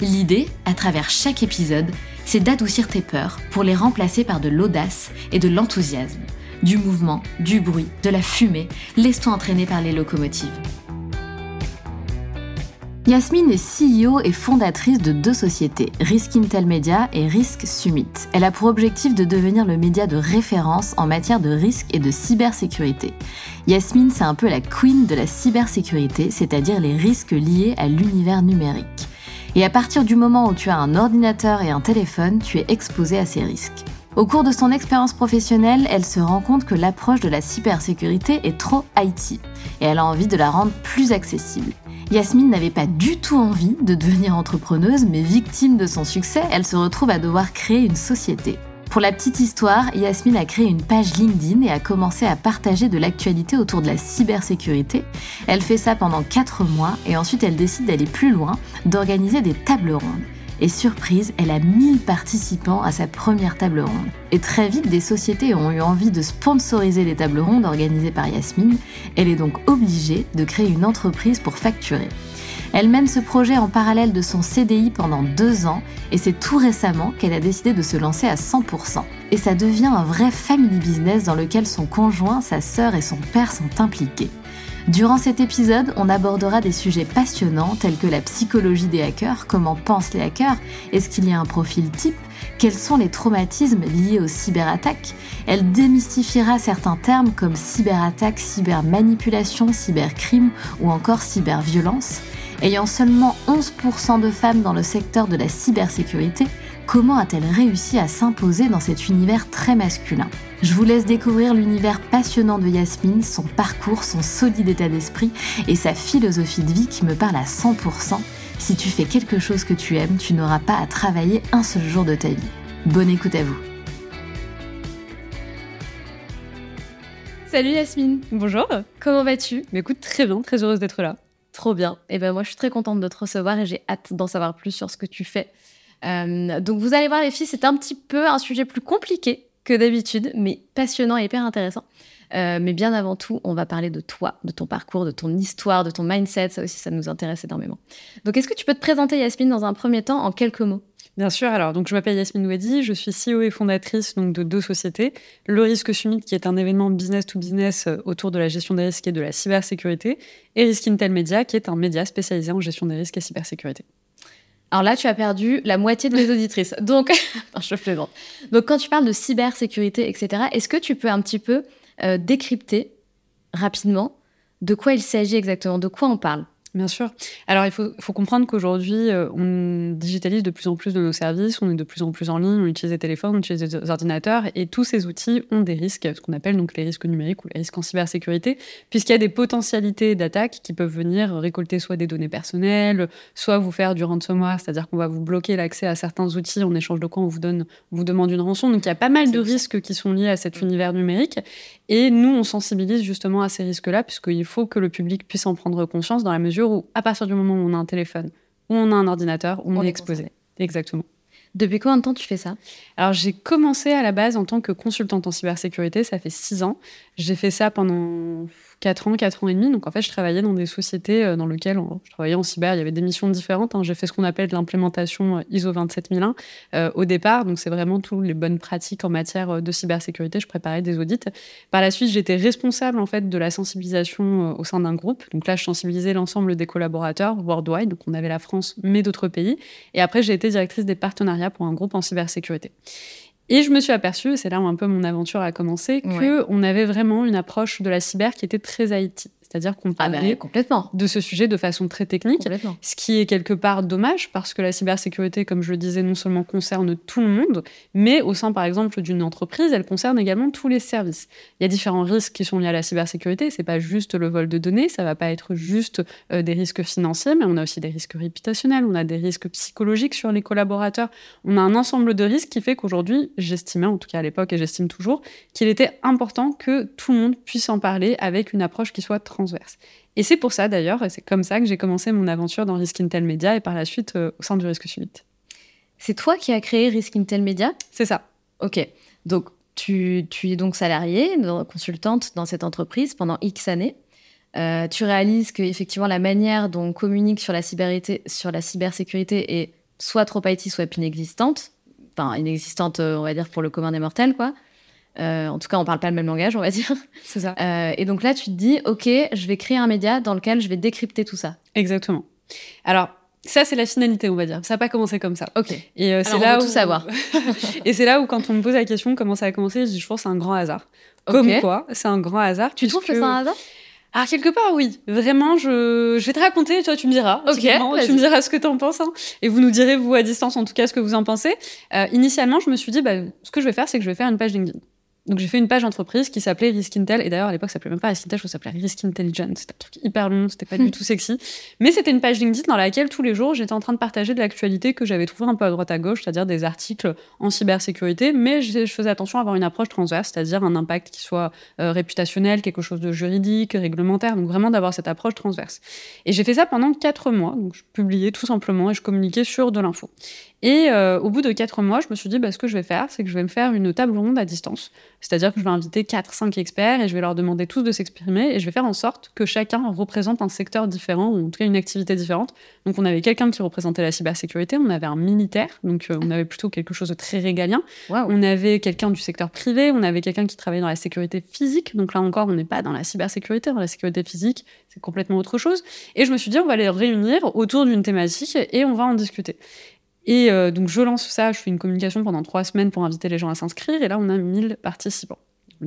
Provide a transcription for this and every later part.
L'idée, à travers chaque épisode, c'est d'adoucir tes peurs pour les remplacer par de l'audace et de l'enthousiasme. Du mouvement, du bruit, de la fumée, laisse-toi entraîner par les locomotives. Yasmine est CEO et fondatrice de deux sociétés, Risk Intel Media et Risk Summit. Elle a pour objectif de devenir le média de référence en matière de risque et de cybersécurité. Yasmine, c'est un peu la queen de la cybersécurité, c'est-à-dire les risques liés à l'univers numérique. Et à partir du moment où tu as un ordinateur et un téléphone, tu es exposé à ces risques. Au cours de son expérience professionnelle, elle se rend compte que l'approche de la cybersécurité est trop IT et elle a envie de la rendre plus accessible. Yasmine n'avait pas du tout envie de devenir entrepreneuse, mais victime de son succès, elle se retrouve à devoir créer une société. Pour la petite histoire, Yasmine a créé une page LinkedIn et a commencé à partager de l'actualité autour de la cybersécurité. Elle fait ça pendant 4 mois et ensuite elle décide d'aller plus loin, d'organiser des tables rondes. Et surprise, elle a 1000 participants à sa première table ronde. Et très vite, des sociétés ont eu envie de sponsoriser les tables rondes organisées par Yasmine. Elle est donc obligée de créer une entreprise pour facturer. Elle mène ce projet en parallèle de son CDI pendant deux ans et c'est tout récemment qu'elle a décidé de se lancer à 100%. Et ça devient un vrai family business dans lequel son conjoint, sa sœur et son père sont impliqués. Durant cet épisode, on abordera des sujets passionnants tels que la psychologie des hackers, comment pensent les hackers, est-ce qu'il y a un profil type, quels sont les traumatismes liés aux cyberattaques. Elle démystifiera certains termes comme cyberattaque, cybermanipulation, cybercrime ou encore cyberviolence. Ayant seulement 11% de femmes dans le secteur de la cybersécurité, comment a-t-elle réussi à s'imposer dans cet univers très masculin Je vous laisse découvrir l'univers passionnant de Yasmine, son parcours, son solide état d'esprit et sa philosophie de vie qui me parle à 100%. Si tu fais quelque chose que tu aimes, tu n'auras pas à travailler un seul jour de ta vie. Bonne écoute à vous. Salut Yasmine. Bonjour. Comment vas-tu? Écoute, très bien, très heureuse d'être là. Trop bien. Et eh ben moi, je suis très contente de te recevoir et j'ai hâte d'en savoir plus sur ce que tu fais. Euh, donc vous allez voir les filles, c'est un petit peu un sujet plus compliqué que d'habitude, mais passionnant et hyper intéressant. Euh, mais bien avant tout, on va parler de toi, de ton parcours, de ton histoire, de ton mindset. Ça aussi, ça nous intéresse énormément. Donc, est-ce que tu peux te présenter, Yasmine, dans un premier temps, en quelques mots? Bien sûr. Alors, donc, je m'appelle Yasmine Ouedi, je suis CEO et fondatrice donc, de deux sociétés. Le Risque Summit, qui est un événement business to business euh, autour de la gestion des risques et de la cybersécurité, et Risk Intel Media, qui est un média spécialisé en gestion des risques et cybersécurité. Alors là, tu as perdu la moitié de mes auditrices. Donc, je plaisante. Donc, quand tu parles de cybersécurité, etc., est-ce que tu peux un petit peu euh, décrypter rapidement de quoi il s'agit exactement, de quoi on parle? Bien sûr. Alors, il faut, comprendre qu'aujourd'hui, euh, on digitalise de plus en plus de nos services, on est de plus en plus en ligne, on utilise des téléphones, on utilise des ordinateurs, et tous ces outils ont des risques, ce qu'on appelle donc les risques numériques ou les risques en cybersécurité, puisqu'il y a des potentialités d'attaque qui peuvent venir récolter soit des données personnelles, soit vous faire du ransomware, c'est-à-dire qu'on va vous bloquer l'accès à certains outils en échange de quoi on vous, donne, on vous demande une rançon. Donc, il y a pas mal de risques qui sont liés à cet univers numérique, et nous, on sensibilise justement à ces risques-là, puisqu'il faut que le public puisse en prendre conscience dans la mesure où, à partir du moment où on a un téléphone, où on a un ordinateur, on, est, exposé. Exactement. Depuis combien de temps tu fais ça? Alors, j'ai commencé à la base en tant que consultante en cybersécurité, ça fait six ans. J'ai fait ça pendant 4 ans, 4 ans et demi. Donc en fait, je travaillais dans des sociétés euh, dans lesquelles je travaillais en cyber. Il y avait des missions différentes. Hein. J'ai fait ce qu'on appelle l'implémentation euh, ISO 27001 euh, au départ. Donc c'est vraiment toutes les bonnes pratiques en matière de cybersécurité. Je préparais des audits. Par la suite, j'étais responsable en fait de la sensibilisation au sein d'un groupe. Donc là, je sensibilisais l'ensemble des collaborateurs worldwide. Donc on avait la France, mais d'autres pays. Et après, j'ai été directrice des partenariats pour un groupe en cybersécurité. Et je me suis aperçue, c'est là où un peu mon aventure a commencé, qu'on on avait vraiment une approche de la cyber qui était très IT. C'est-à-dire qu'on ah bah, parlait complètement. de ce sujet de façon très technique, ce qui est quelque part dommage parce que la cybersécurité, comme je le disais, non seulement concerne tout le monde, mais au sein, par exemple, d'une entreprise, elle concerne également tous les services. Il y a différents risques qui sont liés à la cybersécurité. C'est pas juste le vol de données, ça va pas être juste euh, des risques financiers, mais on a aussi des risques réputationnels, on a des risques psychologiques sur les collaborateurs. On a un ensemble de risques qui fait qu'aujourd'hui, j'estimais, en tout cas à l'époque, et j'estime toujours, qu'il était important que tout le monde puisse en parler avec une approche qui soit transverse. Et c'est pour ça d'ailleurs, et c'est comme ça que j'ai commencé mon aventure dans Risk Intel Media et par la suite euh, au sein du risque summit. C'est toi qui as créé Risk Intel Media? C'est ça. Ok. Donc tu, es donc salariée, consultante dans cette entreprise pendant X années. Euh, tu réalises que effectivement la manière dont on communique sur la, sur la cybersécurité est soit trop IT, soit inexistante. Enfin, inexistante, euh, on va dire, pour le commun des mortels, quoi. Euh, en tout cas, on parle pas le même langage, on va dire. C'est ça. et donc là, tu te dis, OK, je vais créer un média dans lequel je vais décrypter tout ça. Exactement. Alors, ça, c'est la finalité, on va dire. Ça n'a pas commencé comme ça. Ok. Et c'est là où... tout savoir. et c'est là où, quand on me pose la question comment ça a commencé, je dis, je pense c'est un grand hasard. Comme quoi, c'est un grand hasard. Tu trouves que c'est un hasard? Alors, quelque part, oui. Vraiment, je, je vais te raconter, toi, tu me diras. Ok. Tu me diras ce que tu en penses. Hein. Et vous nous direz, vous, à distance, en tout cas, ce que vous en pensez. Euh, initialement, je me suis dit, bah, ce que je vais faire, c'est que je vais faire une page LinkedIn. Donc j'ai fait une page entreprise qui s'appelait Risk Intel, et d'ailleurs à l'époque ça s'appelait même pas Risk Intel, je ça s'appelait Risk Intelligence, c'était un truc hyper long, c'était pas du tout sexy. Mais c'était une page LinkedIn dans laquelle tous les jours j'étais en train de partager de l'actualité que j'avais trouvé un peu à droite à gauche, c'est-à-dire des articles en cybersécurité, mais je, faisais attention à avoir une approche transverse, c'est-à-dire un impact qui soit euh, réputationnel, quelque chose de juridique, réglementaire, donc vraiment d'avoir cette approche transverse. Et j'ai fait ça pendant quatre mois, donc je publiais tout simplement et je communiquais sur de l'info. Et euh, au bout de quatre mois, je me suis dit, bah, ce que je vais faire, c'est que je vais me faire une table ronde à distance. C'est-à-dire que je vais inviter 4-5 experts et je vais leur demander tous de s'exprimer et je vais faire en sorte que chacun représente un secteur différent ou en tout cas une activité différente. Donc on avait quelqu'un qui représentait la cybersécurité, on avait un militaire, donc euh, on avait plutôt quelque chose de très régalien. On avait quelqu'un du secteur privé, on avait quelqu'un qui travaillait dans la sécurité physique. Donc là encore, on n'est pas dans la cybersécurité, dans la sécurité physique, c'est complètement autre chose. Et je me suis dit, on va les réunir autour d'une thématique et on va en discuter. Et euh, donc, je lance ça, je fais une communication pendant trois semaines pour inviter les gens à s'inscrire. Et là, on a 1000 participants.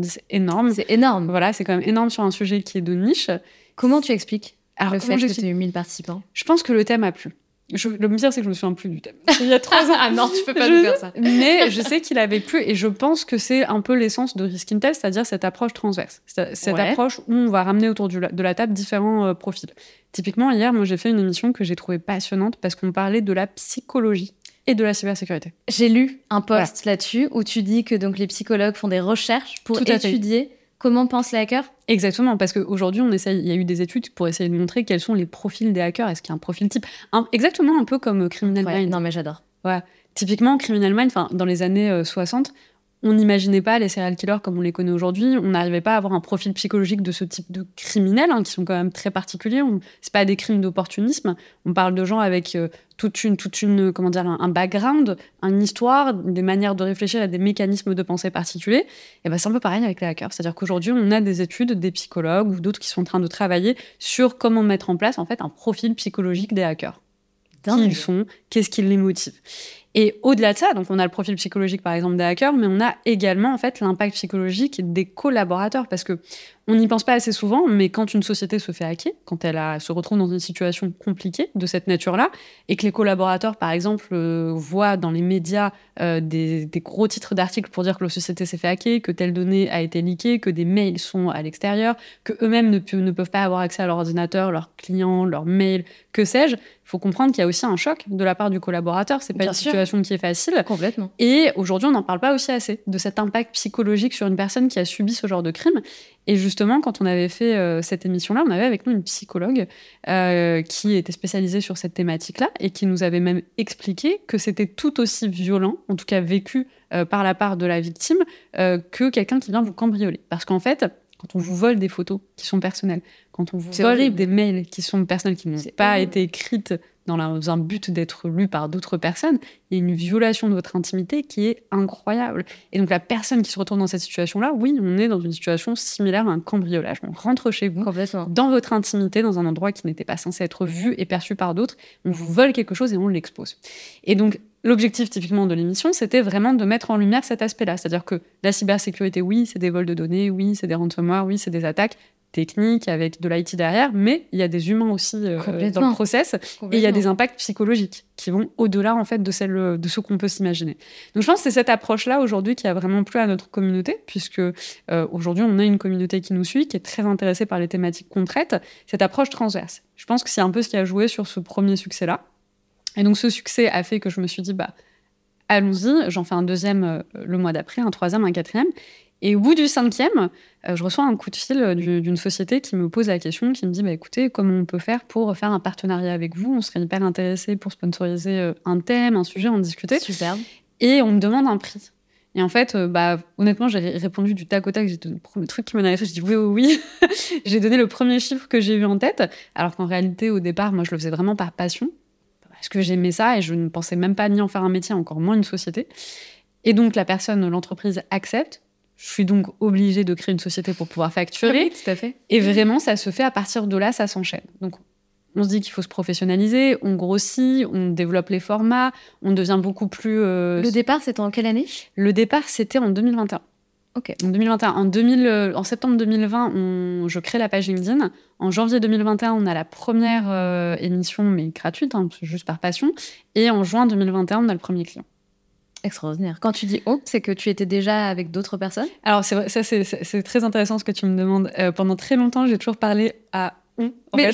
C'est énorme. C'est énorme. Voilà, c'est quand même énorme sur un sujet qui est de niche. Comment tu expliques Alors, le fait que tu aies eu 1000 participants? Je pense que le thème a plu. Je, le pire, c'est que je me souviens plus du thème. Il y a trois ans. ah non, tu peux pas nous faire ça. Mais je sais qu'il avait plu et je pense que c'est un peu l'essence de Risk Intel, c'est-à-dire cette approche transverse. Cette approche où on va ramener autour de la table différents euh, profils. Typiquement, hier, moi, j'ai fait une émission que j'ai trouvée passionnante parce qu'on parlait de la psychologie et de la cybersécurité. J'ai lu un post là-dessus où tu dis que donc les psychologues font des recherches pour étudier comment pensent les hackers Exactement, parce qu'aujourd'hui, on essaye, il y a eu des études pour essayer de montrer quels sont les profils des hackers. Est-ce qu'il y a un profil type Exactement un peu comme Criminal Mind. Non, mais j'adore. Ouais. Typiquement, Criminal Mind, dans les années 60, euh, on n'imaginait pas les serial killers comme on les connaît aujourd'hui. On n'arrivait pas à avoir un profil psychologique de ce type de criminels, hein, qui sont quand même très particuliers. C'est pas des crimes d'opportunisme. On parle de gens avec euh, toute une, toute une, comment dire, un, background, une histoire, des manières de réfléchir et des mécanismes de pensée particuliers. Et ben c'est un peu pareil avec les hackers. C'est-à-dire qu'aujourd'hui, on a des études, des psychologues ou d'autres qui sont en train de travailler sur comment mettre en place en fait un profil psychologique des hackers. Qui ils sont, qu'est-ce qui les motive. Et au-delà de ça, donc on a le profil psychologique par exemple des hackers, mais on a également en fait l'impact psychologique des collaborateurs parce que on n'y pense pas assez souvent, mais quand une société se fait hacker, quand elle se retrouve dans une situation compliquée de cette nature-là, et que les collaborateurs, par exemple, euh, voient dans les médias euh, des, gros titres d'articles pour dire que la société s'est fait hacker, que telle donnée a été leakée, que des mails sont à l'extérieur, que eux-mêmes ne, ne, peuvent pas avoir accès à leur ordinateur, leurs clients, leurs mails, que sais-je, il faut comprendre qu'il y a aussi un choc de la part du collaborateur. C'est pas une situation qui est facile. Complètement. Et aujourd'hui, on n'en parle pas aussi assez de cet impact psychologique sur une personne qui a subi ce genre de crime. Et justement, quand on avait fait euh, cette émission-là, on avait avec nous une psychologue euh, qui était spécialisée sur cette thématique-là et qui nous avait même expliqué que c'était tout aussi violent, en tout cas vécu euh, par la part de la victime, que quelqu'un qui vient vous cambrioler. Parce qu'en fait, quand on vous vole des photos qui sont personnelles, quand on vous vole des mails qui sont personnels, qui n'ont pas été écrites dans, un but d'être lus par d'autres personnes, il y a une violation de votre intimité qui est incroyable. Et donc la personne qui se retrouve dans cette situation-là, oui, on est dans une situation similaire à un cambriolage. On rentre chez vous, dans votre intimité, dans un endroit qui n'était pas censé être vu et perçu par d'autres, on vous vole quelque chose et on l'expose. Et donc L'objectif typiquement de l'émission, c'était vraiment de mettre en lumière cet aspect-là. C'est-à-dire que la cybersécurité, oui, c'est des vols de données, oui, c'est des ransomware, oui, c'est des attaques, technique, avec de l'IT derrière, mais il y a des humains aussi euh, dans le process, et il y a des impacts psychologiques qui vont au-delà en fait de celle de ce qu'on peut s'imaginer. Donc je pense que c'est cette approche-là aujourd'hui qui a vraiment plu à notre communauté, puisque euh, aujourd'hui on a une communauté qui nous suit, qui est très intéressée par les thématiques qu'on traite, cette approche transverse. Je pense que c'est un peu ce qui a joué sur ce premier succès-là. Et donc ce succès a fait que je me suis dit, bah allons-y, j'en fais un deuxième euh, le mois d'après, un troisième, un quatrième. Et au bout du cinquième, euh, je reçois un coup de fil euh, d'une société qui me pose la question, qui me dit bah, écoutez, comment on peut faire pour faire un partenariat avec vous? On serait hyper intéressé pour sponsoriser un thème, un sujet, en discuter. Super. Et on me demande un prix. Et en fait, bah, honnêtement, j'ai répondu du tac au tac. J'ai donné le premier truc qui m'en fait. J'ai dit oui, oui, oui. j'ai donné le premier chiffre que j'ai eu en tête. Alors qu'en réalité, au départ, moi, je le faisais vraiment par passion parce que j'aimais ça et je ne pensais même pas ni en faire un métier, encore moins une société. Et donc la personne, l'entreprise accepte. Je suis donc obligée de créer une société pour pouvoir facturer. tout à fait. Et vraiment, ça se fait à partir de là, ça s'enchaîne. Donc on se dit qu'il faut se professionnaliser, on grossit, on développe les formats, on devient beaucoup plus. Euh, le départ, c'était en quelle année? Le départ, c'était en 2021. Ok. En 2021. En, 2000, euh, en septembre 2020, je crée la page LinkedIn. En janvier 2021, on a la première euh, émission, mais gratuite, hein, juste par passion. Et en juin 2021, on a le premier client. Extraordinaire. Quand tu dis on, c'est que tu étais déjà avec d'autres personnes? Alors, c'est ça, c'est très intéressant ce que tu me demandes. Euh, pendant très longtemps, j'ai toujours parlé à mais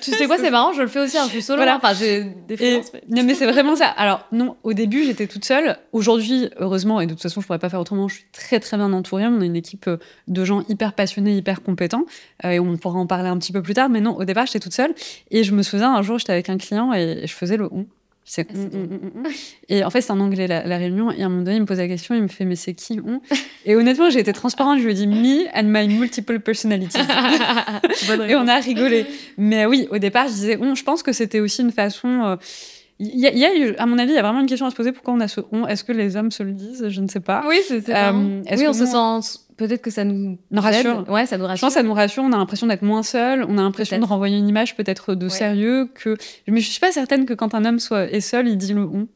tu sais quoi, c'est marrant, je le fais aussi, hein, je suis solo. Voilà. Enfin, j'ai des Non, mais c'est vraiment ça. Alors, non, au début, j'étais toute seule. Aujourd'hui, heureusement, et de toute façon, je pourrais pas faire autrement, je suis très, très bien entourée. On a une équipe euh, de gens hyper passionnés, hyper compétents. Euh, et on pourra en parler un petit peu plus tard. Mais non, au départ, j'étais toute seule. Et je me souviens, un jour, j'étais avec un client et je faisais le on. C'est mm, Et en fait, c'est en anglais la, réunion. Et à un moment donné, il me pose la question, il me fait, mais c'est qui on? Et honnêtement, j'ai été transparente. Je lui ai dit, me and my multiple personalities. et on a rigolé. Mais oui, au départ, je disais on. Je pense que c'était aussi une façon. Euh, il y, a, à mon avis, il y a vraiment une question à se poser. Pourquoi on a ce on Est-ce que les hommes se le disent Je ne sais pas. Oui, c'est euh, Oui, on se sent peut-être que ça nous, rassure. Ouais, ça nous rassure. Je pense que ça nous rassure. On a l'impression d'être moins seul. On a l'impression de renvoyer une image peut-être de sérieux. Que... Mais je suis pas certaine que quand un homme soit, est seul, il dit le on.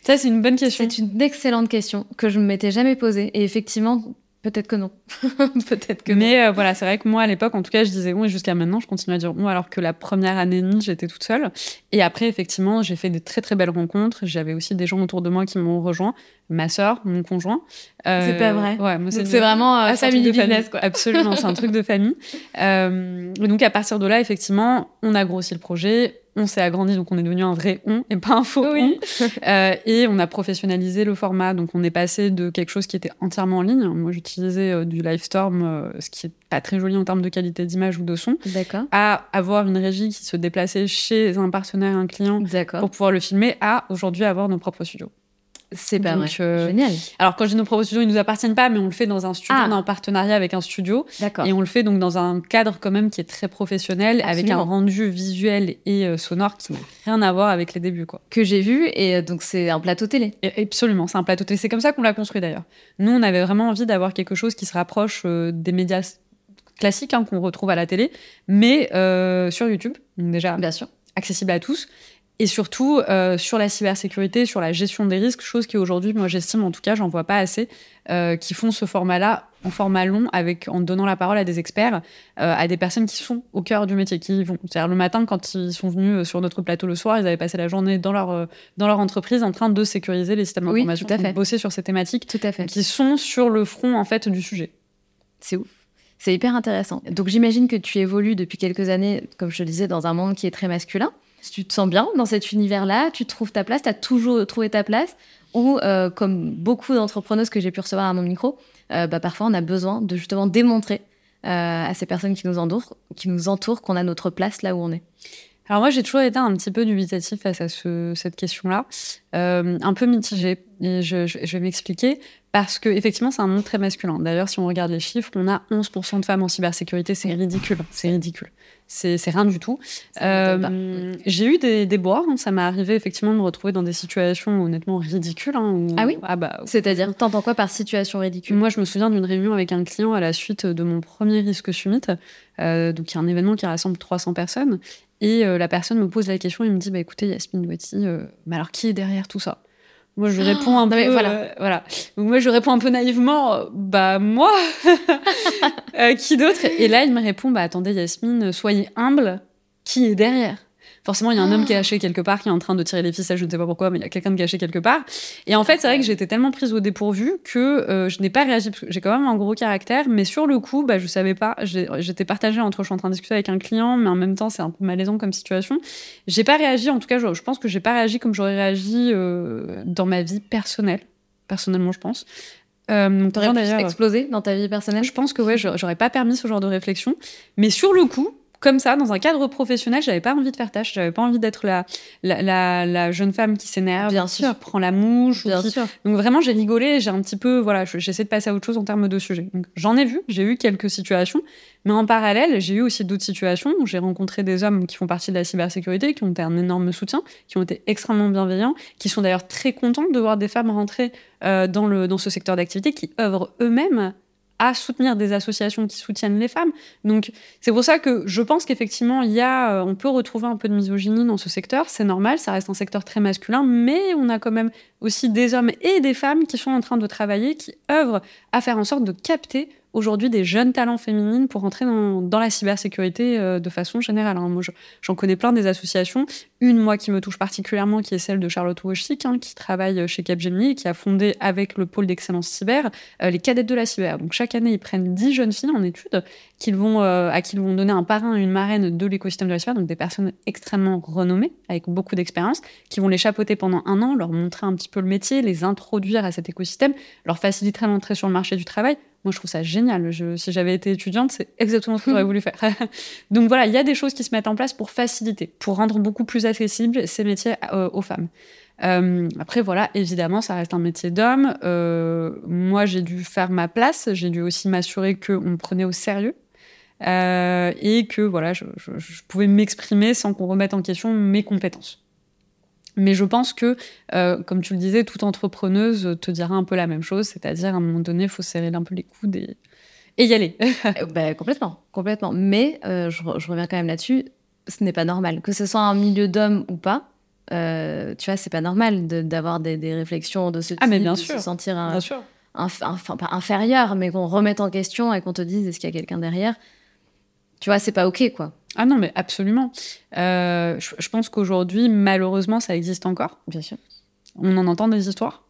Ça, c'est une bonne question. C'est une excellente question que je ne m'étais jamais posée. Et effectivement, Peut-être que non. Peut-être que Mais euh, voilà, c'est vrai que moi, à l'époque, en tout cas, je disais bon, et jusqu'à maintenant, je continue à dire bon, alors que la première année et demie, j'étais toute seule. Et après, effectivement, j'ai fait des très, très belles rencontres. J'avais aussi des gens autour de moi qui m'ont rejoint. Ma sœur, mon conjoint. Euh, c'est pas vrai. Ouais, c'est vraiment euh, famille business, quoi. Absolument, c'est un truc de famille. Euh, donc, à partir de là, effectivement, on a grossi le projet on s'est agrandi, donc on est devenu un vrai on et pas un faux on. Euh, et on a professionnalisé le format, donc on est passé de quelque chose qui était entièrement en ligne. Moi, j'utilisais euh, du Livestorm, euh, ce qui est pas très joli en termes de qualité d'image ou de son, à avoir une régie qui se déplaçait chez un partenaire, un client, pour pouvoir le filmer, à aujourd'hui avoir nos propres studios. C'est pas vrai. Euh, Génial. Alors, quand je dis nos propres studios, ils nous appartiennent pas, mais on le fait dans un studio, ah. on est en partenariat avec un studio. D'accord. Et on le fait donc dans un cadre quand même qui est très professionnel, avec un rendu visuel et euh, sonore qui n'a rien à voir avec les débuts, quoi. Que j'ai vu, et euh, donc c'est un plateau télé. absolument, c'est un plateau télé. C'est comme ça qu'on l'a construit d'ailleurs. Nous, on avait vraiment envie d'avoir quelque chose qui se rapproche des médias classiques hein, qu'on retrouve à la télé, mais sur YouTube. Donc déjà, bien sûr accessible à tous et surtout euh, sur la cybersécurité, sur la gestion des risques, chose qui aujourd'hui, moi j'estime en tout cas, j'en vois pas assez, euh, qui font ce format-là en format long, avec en donnant la parole à des experts, euh, à des personnes qui sont au cœur du métier, qui vont. C'est-à-dire le matin, quand ils sont venus sur notre plateau le soir, ils avaient passé la journée dans leur dans leur entreprise en train de sécuriser les systèmes d'information, oui, bosser sur ces thématiques, tout à fait. qui sont sur le front en fait du sujet. C'est ouf. C'est hyper intéressant. Donc j'imagine que tu évolues depuis quelques années, comme je le disais, dans un monde qui est très masculin tu te sens bien dans cet univers-là, tu trouves ta place, tu as toujours trouvé ta place, ou euh, comme beaucoup d'entrepreneuses que j'ai pu recevoir à mon micro, euh, bah, parfois on a besoin de justement démontrer euh, à ces personnes qui nous entourent, qu'on a notre place là où on est. Alors moi, j'ai toujours été un petit peu dubitatif face à cette question-là, un peu mitigée. Je, je vais m'expliquer parce que effectivement, c'est un monde très masculin. D'ailleurs, si on regarde les chiffres, on a 11% de femmes en cybersécurité. C'est ridicule. C'est ridicule c'est rien du tout. Euh, j'ai eu des, des bois, hein. ça m'est arrivé effectivement de me retrouver dans des situations honnêtement ridicules. Hein, ah oui ah bah, C'est-à-dire, t'entends quoi par situation ridicule? Moi, je me souviens d'une réunion avec un client à la suite de mon premier risque summit. Euh, donc, il y a un événement qui rassemble 300 personnes. Et euh, la personne me pose la question, il me dit bah, écoutez, Yasmine Douetti, mais alors qui est derrière tout ça? Moi, je réponds un peu. voilà. voilà. Donc, moi, je réponds un peu naïvement, bah, moi. qui d'autre? Et là, il me répond, bah, attendez, Yasmine, soyez humble. Qui est derrière? Forcément, il y a un homme caché quelque part qui est en train de tirer les ficelles, je ne sais pas pourquoi, mais il y a quelqu'un de caché quelque part. Et en fait, c'est vrai que j'étais tellement prise au dépourvu que euh, je n'ai pas réagi. J'ai quand même un gros caractère, mais sur le coup, bah, je savais pas. J'étais partagée entre je suis en train de discuter avec un client, mais en même temps, c'est un peu malaisant comme situation. J'ai pas réagi, en tout cas, je, pense que j'ai pas réagi comme j'aurais réagi euh, dans ma vie personnelle. Personnellement, je pense. Euh, T'aurais pu exploser dans ta vie personnelle? Je pense que ouais, j'aurais pas permis ce genre de réflexion. Mais sur le coup, comme ça, dans un cadre professionnel, j'avais pas envie de faire tâche, j'avais pas envie d'être la, la, la, jeune femme qui s'énerve, Bien qui sûr. prend la mouche. Bien sûr. Donc vraiment, j'ai rigolé, j'ai un petit peu, voilà, j'essaie de passer à autre chose en termes de sujet. J'en ai vu, j'ai eu quelques situations, mais en parallèle, j'ai eu aussi d'autres situations où j'ai rencontré des hommes qui font partie de la cybersécurité, qui ont été un énorme soutien, qui ont été extrêmement bienveillants, qui sont d'ailleurs très contents de voir des femmes rentrer euh, dans, le, dans ce secteur d'activité, qui œuvrent eux-mêmes à soutenir des associations qui soutiennent les femmes. Donc c'est pour ça que je pense qu'effectivement il y a, euh, on peut retrouver un peu de misogynie dans ce secteur. C'est normal, ça reste un secteur très masculin, mais on a quand même aussi des hommes et des femmes qui sont en train de travailler, qui œuvrent à faire en sorte de capter aujourd'hui des jeunes talents féminines pour entrer dans, la cybersécurité euh, de façon générale. Hein. Moi, j'en connais plein des associations. Une, moi, qui me touche particulièrement, qui est celle de Charlotte Wojcik, hein, qui travaille chez Capgemini et qui a fondé avec le pôle d'excellence cyber euh, les cadettes de la cyber. Donc, chaque année, ils prennent 10 jeunes filles en études euh, à qui ils vont donner un parrain une marraine de l'écosystème de la cyber, donc des personnes extrêmement renommées, avec beaucoup d'expérience, qui vont les chapeauter pendant un an, leur montrer un petit peu le métier, les introduire à cet écosystème, leur faciliter l'entrée sur le marché du travail moi, je trouve ça génial. si j'avais été étudiante, c'est exactement ce que j'aurais voulu faire. Donc voilà, il y a des choses qui se mettent en place pour faciliter, pour rendre beaucoup plus accessibles ces métiers euh, aux femmes. Euh, après, voilà, évidemment, ça reste un métier d'homme. Euh, moi, j'ai dû faire ma place. J'ai dû aussi m'assurer qu'on me prenait au sérieux. et que voilà, je pouvais m'exprimer sans qu'on remette en question mes compétences. Mais je pense que, euh, comme tu le disais, toute entrepreneuse te dira un peu la même chose, c'est-à-dire à un moment donné, il faut serrer un peu les coudes et, y aller. Bah, complètement, complètement. Mais euh, je, reviens quand même là-dessus, ce n'est pas normal. Que ce soit un milieu d'hommes ou pas, tu vois, c'est pas normal d'avoir des, réflexions de ce type, ah, mais bien de sûr. se sentir bien sûr. enfin, pas inférieur, mais qu'on remette en question et qu'on te dise est-ce qu'il y a quelqu'un derrière? Tu vois, c'est pas OK, quoi. Ah non, mais absolument. Euh, je, pense qu'aujourd'hui, malheureusement, ça existe encore. Bien sûr. On en entend des histoires.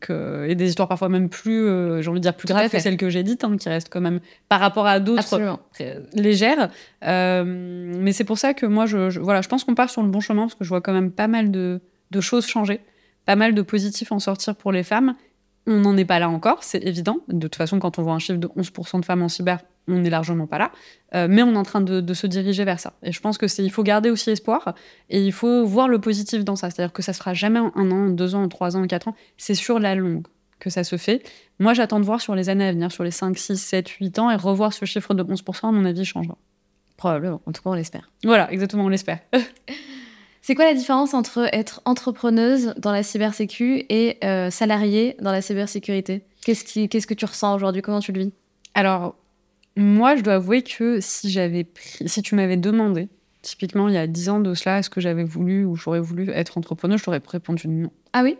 Que, et des histoires parfois même plus, euh, j'ai envie de dire, plus graves que celles que j'ai dites, hein, qui restent quand même, par rapport à d'autres, légères. Euh, mais c'est pour ça que moi, je, voilà, je pense qu'on part sur le bon chemin, parce que je vois quand même pas mal de, de choses changer, pas mal de positifs en sortir pour les femmes. On n'en est pas là encore, c'est évident. De toute façon, quand on voit un chiffre de 11% de femmes en cyber, on n'est largement pas là. Euh, mais on est en train de, se diriger vers ça. Et je pense que c'est, il faut garder aussi espoir et il faut voir le positif dans ça. C'est-à-dire que ça se fera jamais en un an, deux ans, trois ans, quatre ans. C'est sur la longue que ça se fait. Moi, j'attends de voir sur les années à venir, sur les 5, 6, 7, 8 ans, et revoir ce chiffre de 11%, à mon avis, changera. Probablement. En tout cas, on l'espère. Voilà, exactement, on l'espère. C'est quoi la différence entre être entrepreneuse dans la cybersécu et euh, salariée dans la cybersécurité? Qu'est-ce, qui, qu'est-ce que tu ressens aujourd'hui? Comment tu le vis? Alors, moi, je dois avouer que si j'avais si tu m'avais demandé, typiquement il y a 10 ans de cela, est-ce que j'avais voulu ou j'aurais voulu être entrepreneur, je t'aurais répondu non. Ah oui?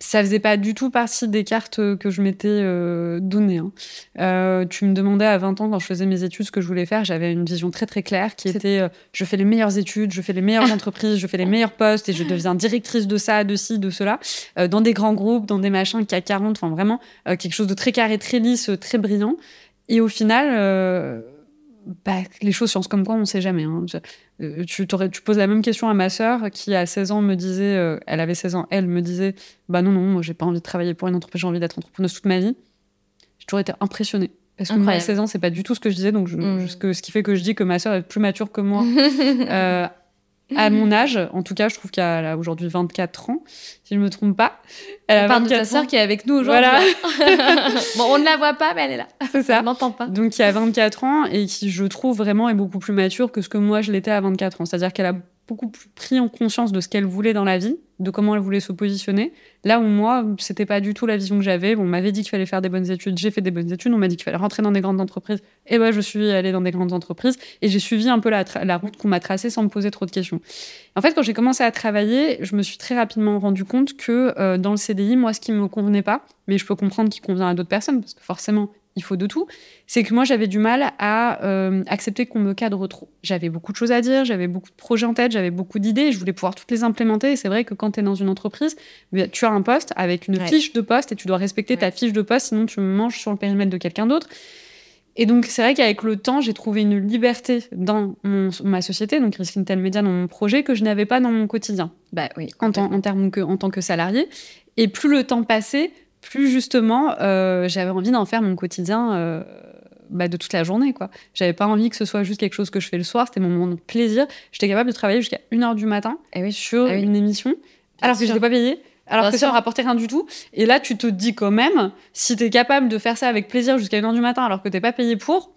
Ça faisait pas du tout partie des cartes que je m'étais euh, données. Hein. Euh, tu me demandais à 20 ans, quand je faisais mes études, ce que je voulais faire. J'avais une vision très très claire qui était euh, je fais les meilleures études, je fais les meilleures entreprises, je fais les meilleurs postes et je deviens directrice de ça, de ci, de cela, dans des grands groupes, dans des machins CAC 40, enfin vraiment quelque chose de très carré, très lisse, très brillant. Et au final, euh, bah, les choses sciences comme quoi, on ne sait jamais. Hein. Euh, tu, tu, poses la même question à ma sœur qui, à 16 ans, me disait, euh, elle avait 16 ans, elle me disait Bah non, non, moi, j'ai pas envie de travailler pour une entreprise, j'ai envie d'être entrepreneuse toute ma vie. J'ai toujours été impressionnée. Parce que moi, à 16 ans, c'est pas du tout ce que je disais. Donc, mm. ce, que, ce, qui fait que je dis que ma sœur est plus mature que moi à mon âge, en tout cas, je trouve qu'elle a aujourd'hui 24 ans, si je ne me trompe pas. Elle on parle de ta sœur qui est avec nous aujourd'hui. Voilà. bon, on ne la voit pas, mais elle est là. C'est ça. On n'entend pas. Donc, qui a 24 ans et qui, je trouve, vraiment est beaucoup plus mature que ce que moi, je l'étais à 24 ans. C'est-à-dire qu'elle a beaucoup plus pris en conscience de ce qu'elle voulait dans la vie, de comment elle voulait se positionner. Là où moi, c'était pas du tout la vision que j'avais. on m'avait dit qu'il fallait faire des bonnes études, j'ai fait des bonnes études. On m'a dit qu'il fallait rentrer dans des grandes entreprises. Et ben, je suis allée dans des grandes entreprises et j'ai suivi un peu la, la route qu'on m'a tracée sans me poser trop de questions. En fait, quand j'ai commencé à travailler, je me suis très rapidement rendu compte que euh, dans le CDI, moi, ce qui me convenait pas, mais je peux comprendre qu'il convient à d'autres personnes, parce que forcément, il faut de tout, c'est que moi j'avais du mal à euh, accepter qu'on me cadre trop. J'avais beaucoup de choses à dire, j'avais beaucoup de projets en tête, j'avais beaucoup d'idées, je voulais pouvoir toutes les implémenter. Et c'est vrai que quand tu es dans une entreprise, eh tu as un poste avec une fiche de poste et tu dois respecter ta fiche de poste, sinon tu manges sur le périmètre de quelqu'un d'autre. Et donc c'est vrai qu'avec le temps, j'ai trouvé une liberté dans ma société, donc Risk Intel Media, dans mon projet, que je n'avais pas dans mon quotidien. Bah oui. En, en, termes que, en tant que salarié. Et plus le temps passait, plus justement, euh, j'avais envie d'en faire mon quotidien euh, bah, de toute la journée. quoi. J'avais pas envie que ce soit juste quelque chose que je fais le soir, c'était mon moment de plaisir. J'étais capable de travailler jusqu'à 1h du matin eh oui. sur ah une émission, alors que je n'étais pas payée. Alors que ça ne rapportait rien du tout. Et là, tu te dis quand même, si tu es capable de faire ça avec plaisir jusqu'à 1h du matin alors que tu n'es pas payé pour,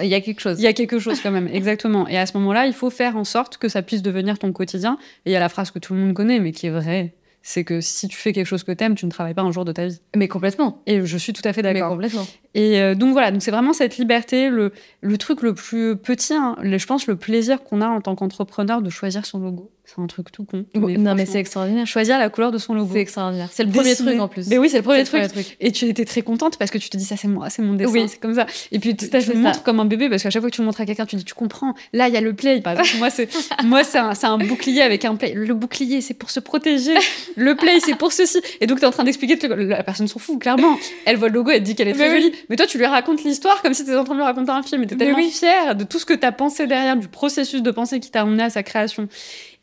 il y a quelque chose. Il y a quelque chose quand même, exactement. Et à ce moment-là, il faut faire en sorte que ça puisse devenir ton quotidien. Et il y a la phrase que tout le monde connaît, mais qui est vraie c'est que si tu fais quelque chose que tu aimes, tu ne travailles pas un jour de ta vie. Mais complètement. Et je suis tout à fait d'accord. Mais complètement. Et euh, donc voilà, donc c'est vraiment cette liberté, le, le truc le plus petit, hein, je pense le plaisir qu'on a en tant qu'entrepreneur de choisir son logo. C'est un truc tout con. non, mais c'est extraordinaire. Choisir la couleur de son logo. C'est extraordinaire. C'est le premier truc en plus. Mais oui, c'est le, premier truc. Et tu étais très contente parce que tu te dis, ça c'est moi, c'est mon dessin, oui. c'est comme ça. Et puis tu, te montres comme un bébé parce qu'à chaque fois que tu le montres à quelqu'un, tu dis, tu comprends. Là, il y a le play. Par exemple, moi, c'est moi, c'est un, un, bouclier avec un play. Le bouclier, c'est pour se protéger. Le play, c'est pour ceci. Et donc, tu es en train d'expliquer, la personne s'en fout, clairement. Elle voit le logo, elle dit qu'elle est très jolie. Mais toi, tu lui racontes l'histoire comme si tu étais en train de lui raconter un film. Et tu es tellement fière de tout ce que tu as pensé derrière, du processus de pensée qui t'a amené à sa création.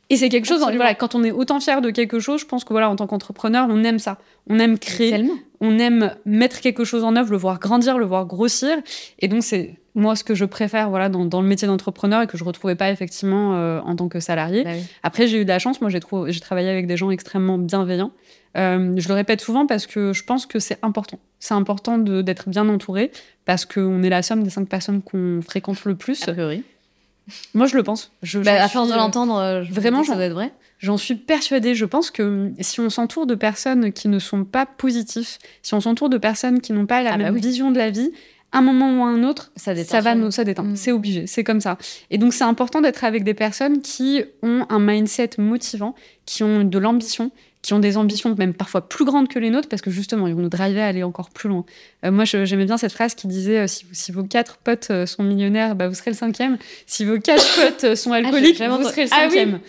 Et c'est quelque chose, voilà, quand on est autant fier de quelque chose, je pense que voilà, en tant qu'entrepreneur, on aime ça. On aime créer, on aime mettre quelque chose en œuvre, le voir grandir, le voir grossir. Et donc, c'est moi ce que je préfère voilà, dans, dans le métier d'entrepreneur et que je ne retrouvais pas effectivement euh, en tant que salarié. Bah Après, j'ai eu de la chance. Moi, j'ai, j'ai travaillé avec des gens extrêmement bienveillants. Euh, je le répète souvent parce que je pense que c'est important. C'est important d'être bien entouré parce qu'on est la somme des cinq personnes qu'on fréquente le plus. A priori. Moi, je le pense. Je, bah, à force de l'entendre, euh, vraiment, ça doit être vrai. J'en suis persuadée. Je pense que si on s'entoure de personnes qui ne sont pas positifs, si on s'entoure de personnes qui n'ont pas la ah bah même vision de la vie, un moment ou un autre, ça, ça va nous, ça déteint. Mm. C'est obligé, c'est comme ça. Et donc, c'est important d'être avec des personnes qui ont un mindset motivant, qui ont de l'ambition, qui ont des ambitions même parfois plus grandes que les nôtres, parce que justement, ils vont nous driver à aller encore plus loin. Euh, moi, j'aimais bien cette phrase qui disait euh, si, vos quatre potes euh, sont millionnaires, bah, vous serez le cinquième. Si vos quatre potes sont ah, alcooliques, vous serez le ah cinquième.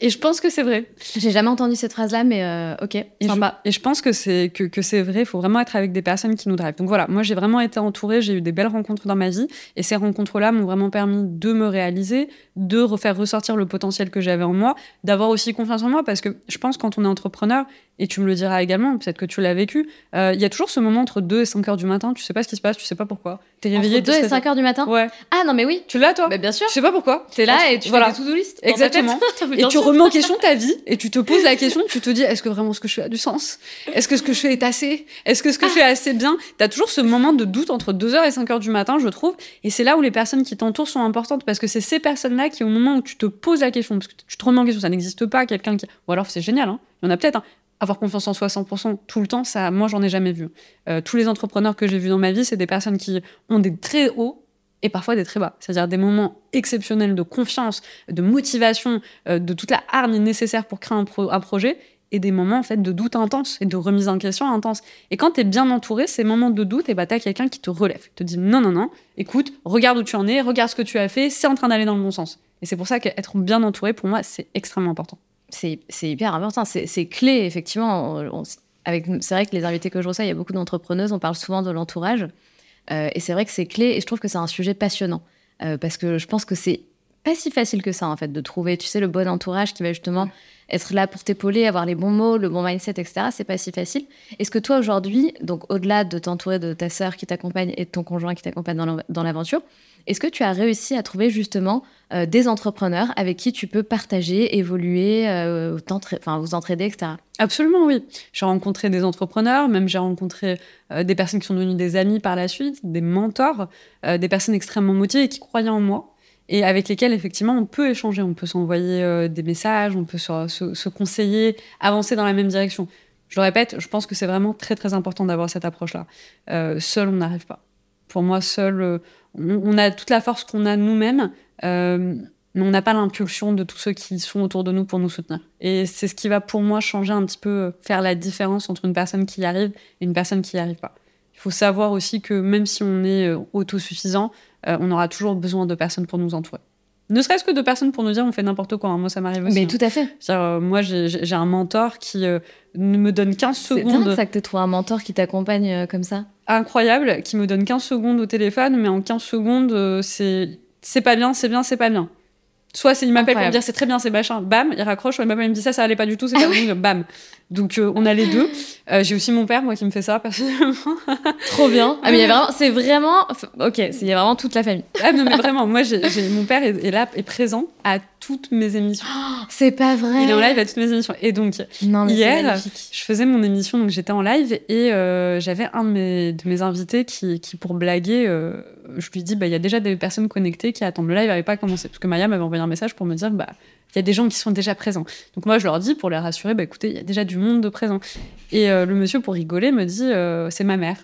Et je pense que c'est vrai. J'ai jamais entendu cette phrase-là, mais euh, ok, et sympa. Je, et je pense que c'est que, que c'est vrai. Il faut vraiment être avec des personnes qui nous drivent. Donc voilà, moi j'ai vraiment été entourée. J'ai eu des belles rencontres dans ma vie, et ces rencontres-là m'ont vraiment permis de me réaliser, de refaire ressortir le potentiel que j'avais en moi, d'avoir aussi confiance en moi, parce que je pense quand on est entrepreneur, et tu me le diras également, peut-être que tu l'as vécu, euh, il y a toujours ce moment entre 2 et 5 heures du matin, tu sais pas ce qui se passe, tu sais pas pourquoi. T'es réveillé entre 2 et 5 heures du matin Ouais. Ah non mais oui. Tu l'as toi bah, Bien sûr. Tu sais pas pourquoi. T'es là et tu voilà. fais des to-do list. Exactement. et tu remets en question ta vie et tu te poses la question, tu te dis est-ce que vraiment ce que je fais a du sens? Est-ce que ce que je fais est assez? Est-ce que ce que je fais assez bien? T'as toujours ce moment de doute entre 2 heures et 5 heures du matin, je trouve, et c'est là où les personnes qui t'entourent sont importantes parce que c'est ces personnes-là qui au moment où tu te poses la question, parce que tu te remets en question, ça n'existe pas, quelqu'un qui... Ou alors c'est génial, hein. il y en a peut-être, hein avoir confiance en soi 100% tout le temps, ça, moi, j'en ai jamais vu. Euh, tous les entrepreneurs que j'ai vus dans ma vie, c'est des personnes qui ont des très hauts et parfois des très bas. C'est-à-dire des moments exceptionnels de confiance, de motivation, euh, de toute la hargne nécessaire pour créer un, projet et des moments en fait de doute intense et de remise en question intense. Et quand tu es bien entouré, ces moments de doute, bah, tu as quelqu'un qui te relève, qui te dit non, non, non, écoute, regarde où tu en es, regarde ce que tu as fait, c'est en train d'aller dans le bon sens. Et c'est pour ça qu'être bien entouré, pour moi, c'est extrêmement important c'est hyper important. C'est clé, effectivement. C'est vrai que les invités que je reçois, il y a beaucoup d'entrepreneuses, on parle souvent de l'entourage. Euh, et c'est vrai que c'est clé, et je trouve que c'est un sujet passionnant. Euh, parce que je pense que c'est pas si facile que ça, en fait, de trouver, tu sais, le bon entourage qui va justement être là pour t'épauler, avoir les bons mots, le bon mindset, etc. C'est pas si facile. Est-ce que toi, aujourd'hui, donc au-delà de t'entourer de ta sœur qui t'accompagne et de ton conjoint qui t'accompagne dans l'aventure, est-ce que tu as réussi à trouver justement euh, des entrepreneurs avec qui tu peux partager, évoluer, euh, vous entraider, etc. Absolument, oui. J'ai rencontré des entrepreneurs, même j'ai rencontré euh, des personnes qui sont devenues des amis par la suite, des mentors, des personnes extrêmement motivées et qui croyaient en moi. et avec lesquels effectivement on peut échanger, on peut s'envoyer des messages, on peut se, se, conseiller, avancer dans la même direction. Je le répète, je pense que c'est vraiment très très important d'avoir cette approche-là. Seul, on n'arrive pas. Pour moi, seul, euh, on, a toute la force qu'on a nous-mêmes, mais on n'a pas l'impulsion de tous ceux qui sont autour de nous pour nous soutenir. Et c'est ce qui va pour moi changer un petit peu, faire la différence entre une personne qui y arrive et une personne qui n'y arrive pas. Il faut savoir aussi que même si on est autosuffisant, euh, on aura toujours besoin de personnes pour nous entourer. Ne serait-ce que de personnes pour nous dire on fait n'importe quoi. Hein. Moi, ça m'arrive aussi. Mais tout à fait. Euh, moi, j'ai un mentor qui euh, ne me donne 15 secondes. C'est ça que tu trouves un mentor qui t'accompagne comme ça Incroyable, qui me donne 15 secondes au téléphone, mais en 15 secondes, c'est pas bien, c'est bien, c'est pas bien. Soit il m'appelle pour me dire c'est très bien, c'est machin, bam, il raccroche, il m'appelle, il me dit ça, ça allait pas du tout, c'est pas bon, bam. Donc euh, on a les deux. Euh, j'ai aussi mon père, moi, qui me fait ça personnellement. Trop bien. Ah mais il y a vraiment, c'est vraiment, ok, il y a vraiment toute la famille. Ah non mais vraiment, moi, j'ai, mon père est, là, est présent à toutes mes émissions. c'est pas vrai. Il est en live à toutes mes émissions. Et donc hier, je faisais mon émission, donc j'étais en live et euh, j'avais un de mes, de mes invités qui, qui pour blaguer, je lui dis, bah il y a déjà des personnes connectées qui attendent le live, n'avait pas commencé parce que Maya m'avait envoyé un message pour me dire, bah il y a des gens qui sont déjà présents. Donc moi, je leur dis, pour les rassurer, bah, écoutez, il y a déjà du monde de présent. Et euh, le monsieur, pour rigoler, me dit, euh, c'est ma mère.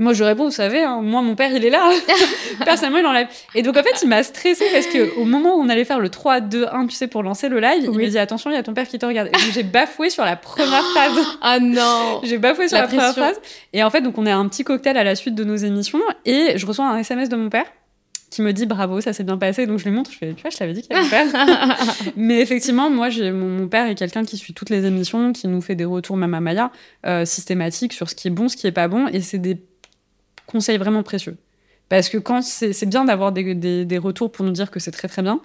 Moi, je réponds, vous savez, hein, moi, mon père, il est là. Personnellement, il enlève. Et donc, en fait, il m'a stressé parce qu'au moment où on allait faire le 3, 2, 1, tu sais, pour lancer le live, il me dit, attention, il y a ton père qui te regarde. Et j'ai bafoué sur la première phrase. Ah non J'ai bafoué sur la première phrase. Et en fait, donc, on est un petit cocktail à la suite de nos émissions et je reçois un SMS de mon père qui me dit bravo, ça s'est bien passé. Donc je lui montre, je fais, tu vois, je t'avais dit qu'il allait faire. Mais effectivement, moi, j'ai mon, père est quelqu'un qui suit toutes les émissions, qui nous fait des retours, même à Maya, euh, systématiques sur ce qui est bon, ce qui est pas bon. Et c'est des conseils vraiment précieux. Parce que quand c'est bien d'avoir des, des, retours pour nous dire que c'est très très bien.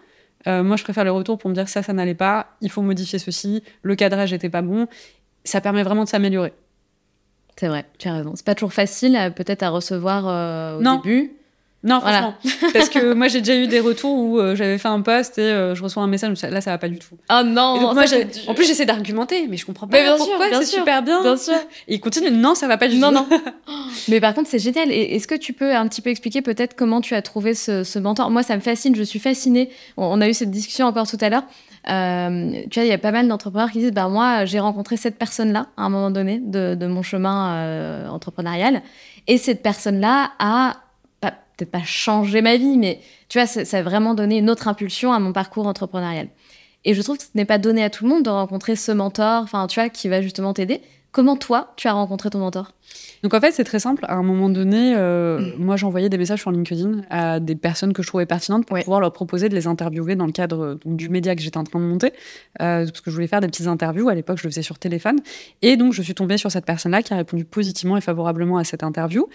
Euh, moi, je préfère les retours pour me dire ça, ça n'allait pas, il faut modifier ceci, le cadrage n'était pas bon. Ça permet vraiment de s'améliorer. C'est vrai, tu as raison. C'est pas toujours facile, peut-être à recevoir euh, au début. Non, franchement. Parce que moi, j'ai déjà eu des retours où euh, j'avais fait un post et euh, je reçois un message, là, ça va pas du tout. Ah non moi, En plus, j'essaie d'argumenter, mais je comprends pas bien pourquoi, c'est super bien. Bien sûr. Et il continue, non, ça va pas du tout. Non, non. mais par contre, c'est génial. Est-ce que tu peux un petit peu expliquer peut-être comment tu as trouvé ce, mentor? Moi, ça me fascine, je suis fascinée. On, a eu cette discussion encore tout à l'heure. Euh, tu vois, il y a pas mal d'entrepreneurs qui disent, bah moi, j'ai rencontré cette personne-là à un moment donné de, de mon chemin entrepreneurial. Et cette personne-là a peut-être pas changer ma vie, mais tu vois, ça, a vraiment donné une autre impulsion à mon parcours entrepreneurial. Et je trouve que ce n'est pas donné à tout le monde de rencontrer ce mentor, enfin, tu vois, qui va justement t'aider. Comment toi, tu as rencontré ton mentor? Donc en fait, c'est très simple. À un moment donné, euh, moi, j'envoyais des messages sur LinkedIn à des personnes que je trouvais pertinentes pour pouvoir leur proposer de les interviewer dans le cadre du média que j'étais en train de monter, euh, parce que je voulais faire des petites interviews. À l'époque, je le faisais sur téléphone. Et donc, je suis tombée sur cette personne-là qui a répondu positivement et favorablement à cette interview.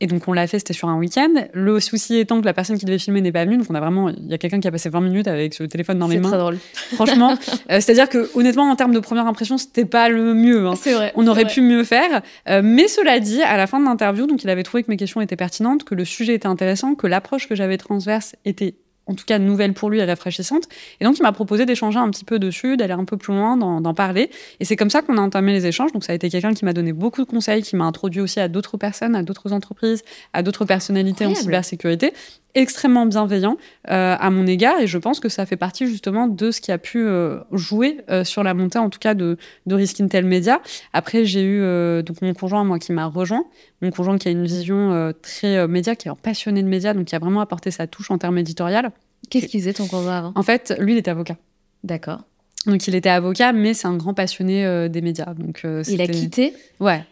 Et donc on l'a fait, c'était sur un week-end. Le souci étant que la personne qui devait filmer n'est pas venue, donc on a vraiment, il y a quelqu'un qui a passé 20 minutes avec ce téléphone dans les mains. C'est très drôle. Franchement, euh, c'est-à-dire que honnêtement, en termes de première impression, c'était pas le mieux. Hein. C'est vrai. On aurait pu mieux faire. Euh, mais cela dit, à la fin de l'interview, donc il avait trouvé que mes questions étaient pertinentes, que le sujet était intéressant, que l'approche que j'avais transverse était en tout cas nouvelle pour lui et rafraîchissante. Et donc, il m'a proposé d'échanger un petit peu dessus, d'aller un peu plus loin, d'en parler. Et c'est comme ça qu'on a entamé les échanges. Donc, ça a été quelqu'un qui m'a donné beaucoup de conseils, qui m'a introduit aussi à d'autres personnes, à d'autres entreprises, à d'autres personnalités en cybersécurité extrêmement bienveillant euh, à mon égard et je pense que ça fait partie justement de ce qui a pu euh, jouer euh, sur la montée en tout cas de, de Risk Intel Media. Après j'ai eu donc mon conjoint moi qui m'a rejoint, mon conjoint qui a une vision très média, qui est passionné de médias, donc qui a vraiment apporté sa touche en termes éditorial. Qu'est-ce qu'il faisait ton conjoint avant? En fait, lui il était avocat. D'accord. Donc il était avocat, mais c'est un grand passionné des médias. Donc il a quitté? Ouais.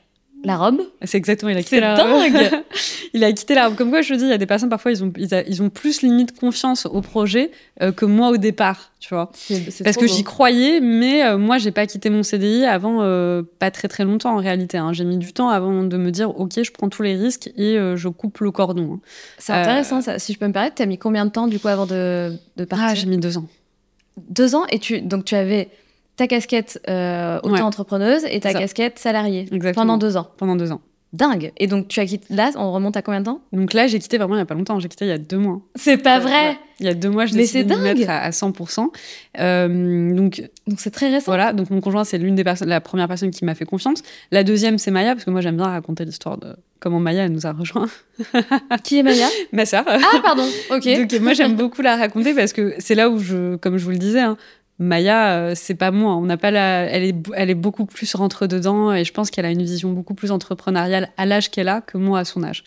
La robe C'est exactement, il a quitté la robe. dingue Il a quitté la robe. Comme quoi, je te dis, il y a des personnes, parfois, ils ont, ils, ont plus limite confiance au projet euh, que moi au départ, tu vois. Parce que j'y croyais, mais euh, moi, j'ai pas quitté mon CDI avant euh, pas très très longtemps en réalité. Hein. J'ai mis du temps avant de me dire, ok, je prends tous les risques et je coupe le cordon. Hein. C'est intéressant, ça. Si je peux me permettre, t'as mis combien de temps, du coup, avant de, de partir? Ah, j'ai mis deux ans. Deux ans Et tu, donc, tu avais ta casquette euh, auto-entrepreneuse et ta casquette salariée pendant deux ans. Pendant deux ans. Dingue. Et donc, tu as quitté. Là, on remonte à combien de temps? Donc là, j'ai quitté vraiment il n'y a pas longtemps. J'ai quitté il y a deux mois. C'est pas vrai Il y a deux mois, je décidé de me dingue. mettre à, à 100%. Euh, donc Donc, c'est très récent. voilà, donc mon conjoint, c'est l'une des personnes, la première personne qui m'a fait confiance. La deuxième, c'est Maya, parce que moi, j'aime bien raconter l'histoire de comment Maya elle nous a rejoint. Qui est Maya? Ma sœur. Ah, pardon. Ok. Donc moi j'aime beaucoup la raconter parce que c'est là où je, comme je vous le disais, hein, Maya, euh, c'est pas moi. On n'a pas la, elle est, elle est beaucoup plus rentre dedans et je pense qu'elle a une vision beaucoup plus entrepreneuriale à l'âge qu'elle a que moi à son âge.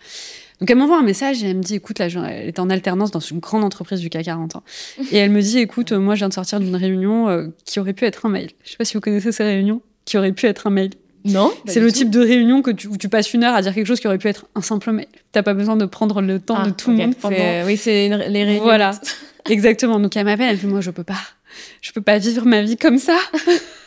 Donc elle m'envoie un message et elle me dit, écoute, là, elle est en alternance dans une grande entreprise du CAC 40 ans. Et elle me dit, écoute, euh, moi je viens de sortir d'une réunion euh, qui aurait pu être un mail. Je sais pas si vous connaissez ces réunions qui auraient pu être un mail. Non C'est le type de réunion que tu, où tu passes une heure à dire quelque chose qui aurait pu être un simple mail. T'as pas besoin de prendre le temps de tout le monde pendant Ah, Oui, c'est les réunions. voilà, exactement. Donc elle m'appelle, elle me dit moi je peux pas, je peux pas vivre ma vie comme ça.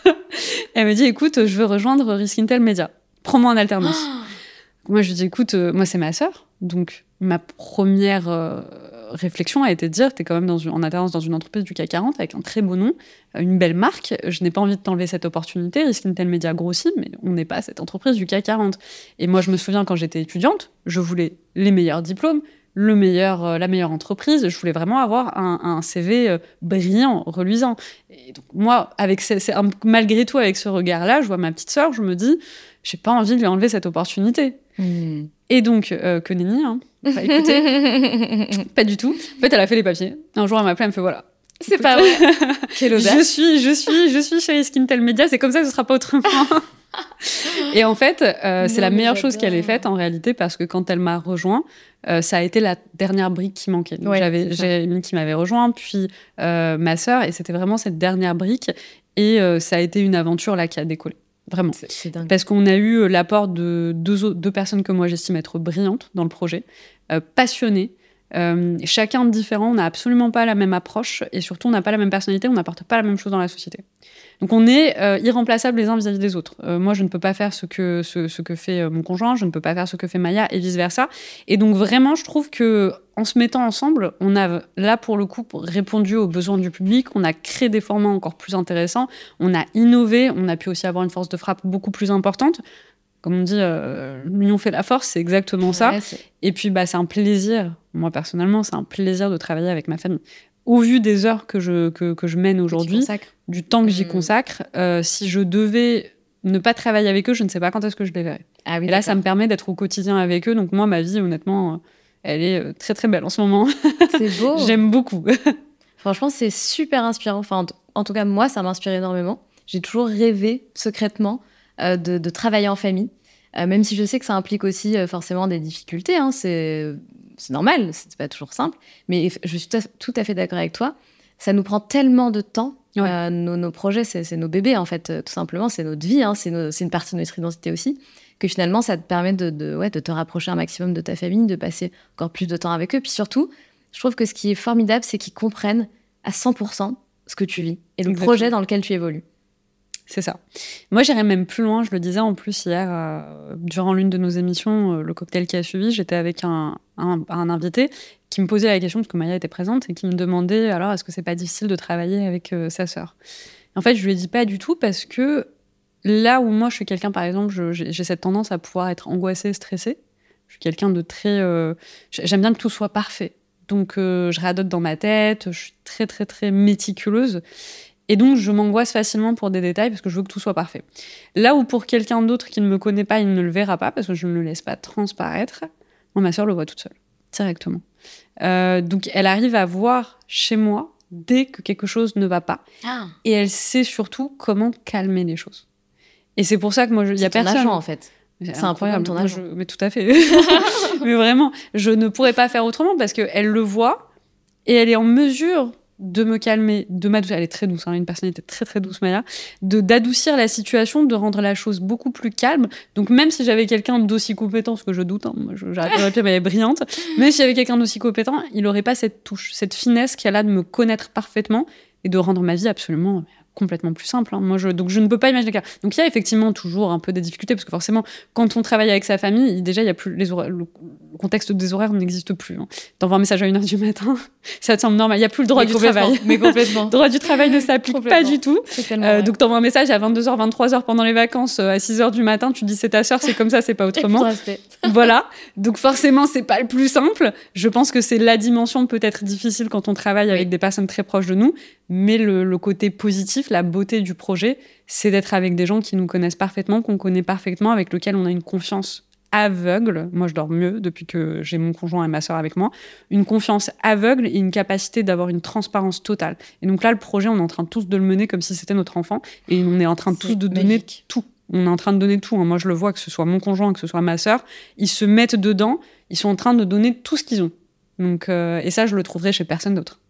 elle me dit écoute, je veux rejoindre Risk Intel Media, prends-moi en alternance. moi je lui dis écoute, euh, moi c'est ma sœur, donc ma première euh, réflexion a été de dire t'es quand même dans une, en alternance dans une entreprise du CAC 40 avec un très beau nom, euh, une belle marque. Je n'ai pas envie de t'enlever cette opportunité. Risk Intel Media grossit, mais on n'est pas cette entreprise du CAC 40. Et moi je me souviens quand j'étais étudiante, je voulais les meilleurs diplômes le meilleur, euh, la meilleure entreprise. Je voulais vraiment avoir un, un CV euh, brillant, reluisant. Et donc moi, avec malgré tout, avec ce regard-là, je vois ma petite sœur, je me dis, j'ai pas envie de lui enlever cette opportunité. Hmm. Et donc, euh, que nenni, hein. Enfin, écoutez, pas du tout. En fait, elle a fait les papiers. Un jour, elle m'a appelé, elle me fait voilà. C'est pas vrai. Quelle Je audace. suis, je suis, je suis chez Skintel Media. C'est comme ça que ce sera pas autrement. Et en fait, euh, c'est la meilleure chose qu'elle ait faite en réalité parce que quand elle m'a rejoint, euh, ça a été la dernière brique qui manquait. Donc, Ouais, J'avais. Jérémy qui m'avait rejoint, puis euh, ma sœur, et c'était vraiment cette dernière brique. Et ça a été une aventure là qui a décollé, vraiment. Dingue. Parce qu'on a eu l'apport de deux, personnes que moi j'estime être brillantes dans le projet, passionnées. Euh, chacun différent, on n'a absolument pas la même approche et surtout on n'a pas la même personnalité, on n'apporte pas la même chose dans la société. Donc on est euh, irremplaçables les uns vis-à-vis des autres. Euh, moi je ne peux pas faire ce que, ce, que fait mon conjoint, je ne peux pas faire ce que fait Maya et vice-versa. Et donc vraiment je trouve que en se mettant ensemble, on a là pour le coup répondu aux besoins du public, on a créé des formats encore plus intéressants, on a innové, on a pu aussi avoir une force de frappe beaucoup plus importante. Comme on dit, euh, l'union fait la force, c'est exactement ça. Ouais, Et puis, bah, c'est un plaisir. Moi, personnellement, c'est un plaisir de travailler avec ma famille. Au vu des heures que je, que, que je mène aujourd'hui, du temps que j'y Mm. consacre, euh, si je devais ne pas travailler avec eux, je ne sais pas quand est-ce que je les verrai. Ah oui, Et là, ça me permet d'être au quotidien avec eux. Donc, moi, ma vie, honnêtement, euh, elle est euh, très, très belle en ce moment. c'est beau. J'aime beaucoup. Franchement, c'est super inspirant. Enfin, en, en tout cas, moi, ça m'inspire énormément. J'ai toujours rêvé secrètement de, de travailler en famille, Euh, même si je sais que ça implique aussi euh, forcément des difficultés. hein. c'est normal, c'est pas toujours simple. Mais je suis tout à- fait d'accord avec toi. Ça nous prend tellement de temps. Ouais. Euh, nos, nos projets, c'est nos bébés, en fait, euh, tout simplement. C'est notre vie, hein. c'est une partie de notre identité aussi. Que finalement, ça te permet de, de, ouais, de te rapprocher un maximum de ta famille, de passer encore plus de temps avec eux. Puis surtout, je trouve que ce qui est formidable, c'est qu'ils comprennent à 100% ce que tu vis et le Exactement. projet dans lequel tu évolues. C'est ça. Moi, j'irais même plus loin. Je le disais en plus hier, euh, durant l'une de nos émissions, euh, le cocktail qui a suivi, j'étais avec un, un- invité qui me posait la question, parce que Maya était présente, et qui me demandait alors, est-ce que c'est pas difficile de travailler avec euh, sa sœur? En fait, je lui ai dit pas du tout, parce que là où moi, je suis quelqu'un, par exemple, j'ai cette tendance à pouvoir être angoissée, stressée. Je suis quelqu'un de très. J'aime bien que tout soit parfait. Donc, je radote dans ma tête, je suis très, très, très méticuleuse. Et donc, je m'angoisse facilement pour des détails parce que je veux que tout soit parfait. Là où pour quelqu'un d'autre qui ne me connaît pas, il ne le verra pas parce que je ne le laisse pas transparaître, moi, ma soeur le voit toute seule, directement. Euh, donc, elle arrive à voir chez moi dès que quelque chose ne va pas. Et elle sait surtout comment calmer les choses. Et c'est pour ça que moi, il y a C'est ton personne. agent, en fait. C'est comme ton agent. je- Mais tout à fait. mais vraiment, je ne pourrais pas faire autrement parce qu'elle le voit et elle est en mesure de me calmer, de m'adoucir. Elle est très douce, hein, une personnalité très très douce, Maya. De d'adoucir la situation, de rendre la chose beaucoup plus calme. Donc même si j'avais quelqu'un d'aussi compétent, ce que je doute, hein, j'arrête de répéter, mais elle est brillante. Même si j'avais quelqu'un d'aussi compétent, il n'aurait pas cette touche, cette finesse qu'elle a de me connaître parfaitement et de rendre ma vie absolument complètement plus simple. Hein. Moi, je, donc je ne peux pas imaginer. Donc il y a effectivement toujours un peu des difficultés parce que forcément, quand on travaille avec sa famille, déjà il y a plus les le, contexte des horaires n'existe plus. Hein. T'envoies un message à 1h du matin, ça te semble normal. Il n'y a plus le droit du travail. Mais complètement. le droit du travail ne s'applique pas du tout. Euh, donc t'envoies un message à 22h, 23h pendant les vacances, euh, à 6h du matin, tu dis c'est ta soeur, c'est comme ça, c'est pas autrement. voilà. Donc forcément, c'est pas le plus simple. Je pense que c'est la dimension peut-être difficile quand on travaille avec des personnes très proches de nous. Mais le, côté positif, la beauté du projet, c'est d'être avec des gens qui nous connaissent parfaitement, qu'on connaît parfaitement, avec lesquels on a une confiance aveugle. Moi, je dors mieux depuis que j'ai mon conjoint et ma soeur avec moi. Une confiance aveugle et une capacité d'avoir une transparence totale. Et donc là, le projet, on est en train tous de le mener comme si c'était notre enfant. Et on est en train tous de donner tout. On est en train de donner tout. Hein. Moi, je le vois, que ce soit mon conjoint, que ce soit ma soeur. Ils se mettent dedans. Ils sont en train de donner tout ce qu'ils ont. Donc, euh, et ça, je le trouverai chez personne d'autre.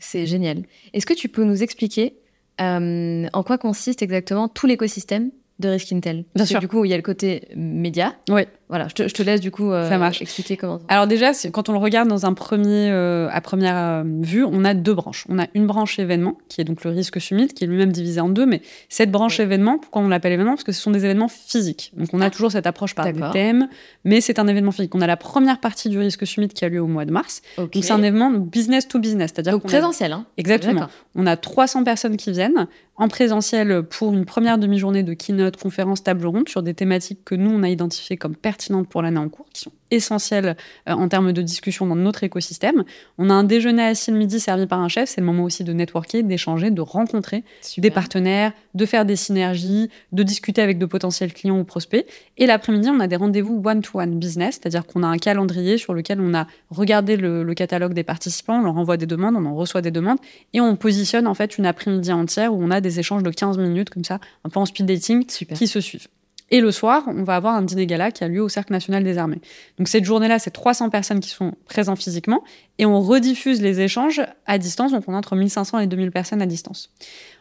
C'est génial. Est-ce que tu peux nous expliquer euh, en quoi consiste exactement tout l'écosystème de Risk Intel Bien sûr. du coup, il y a le côté média. Oui. Voilà, je te, laisse du coup euh, expliquer comment. Alors déjà, quand on le regarde dans un premier, euh, à première euh, vue, on a deux branches. On a une branche événement, qui est donc le risque summit, qui est lui-même divisé en deux. Mais cette branche événement, pourquoi on l'appelle événement? Parce que ce sont des événements physiques. Donc on a ah, toujours cette approche par des thèmes, mais c'est un événement physique. On a la première partie du risque summit qui a lieu au mois de mars. Donc c'est un événement business to business, c'est-à-dire présentiel. Hein Exactement. On a 300 personnes qui viennent en présentiel pour une première demi-journée de keynote, conférence, table ronde sur des thématiques que nous on a identifiées comme pertinentes pour l'année en cours qui sont essentiels euh, en termes de discussion dans notre écosystème. On a un déjeuner assis le midi servi par un chef, c'est le moment aussi de networker, d'échanger, de rencontrer des partenaires, de faire des synergies, de discuter avec de potentiels clients ou prospects. Et l'après-midi, on a des rendez-vous one-to-one business, c'est-à-dire qu'on a un calendrier sur lequel on a regardé le, catalogue des participants, on leur envoie des demandes, on en reçoit des demandes, et on positionne en fait une après-midi entière où on a des échanges de 15 minutes comme ça, un peu en speed dating, qui se suivent. Et le soir, on va avoir un dîner gala qui a lieu au Cercle national des armées. Donc cette journée-là, c'est 300 personnes qui sont présentes physiquement et on rediffuse les échanges à distance. Donc on a entre 1500 et 2000 personnes à distance.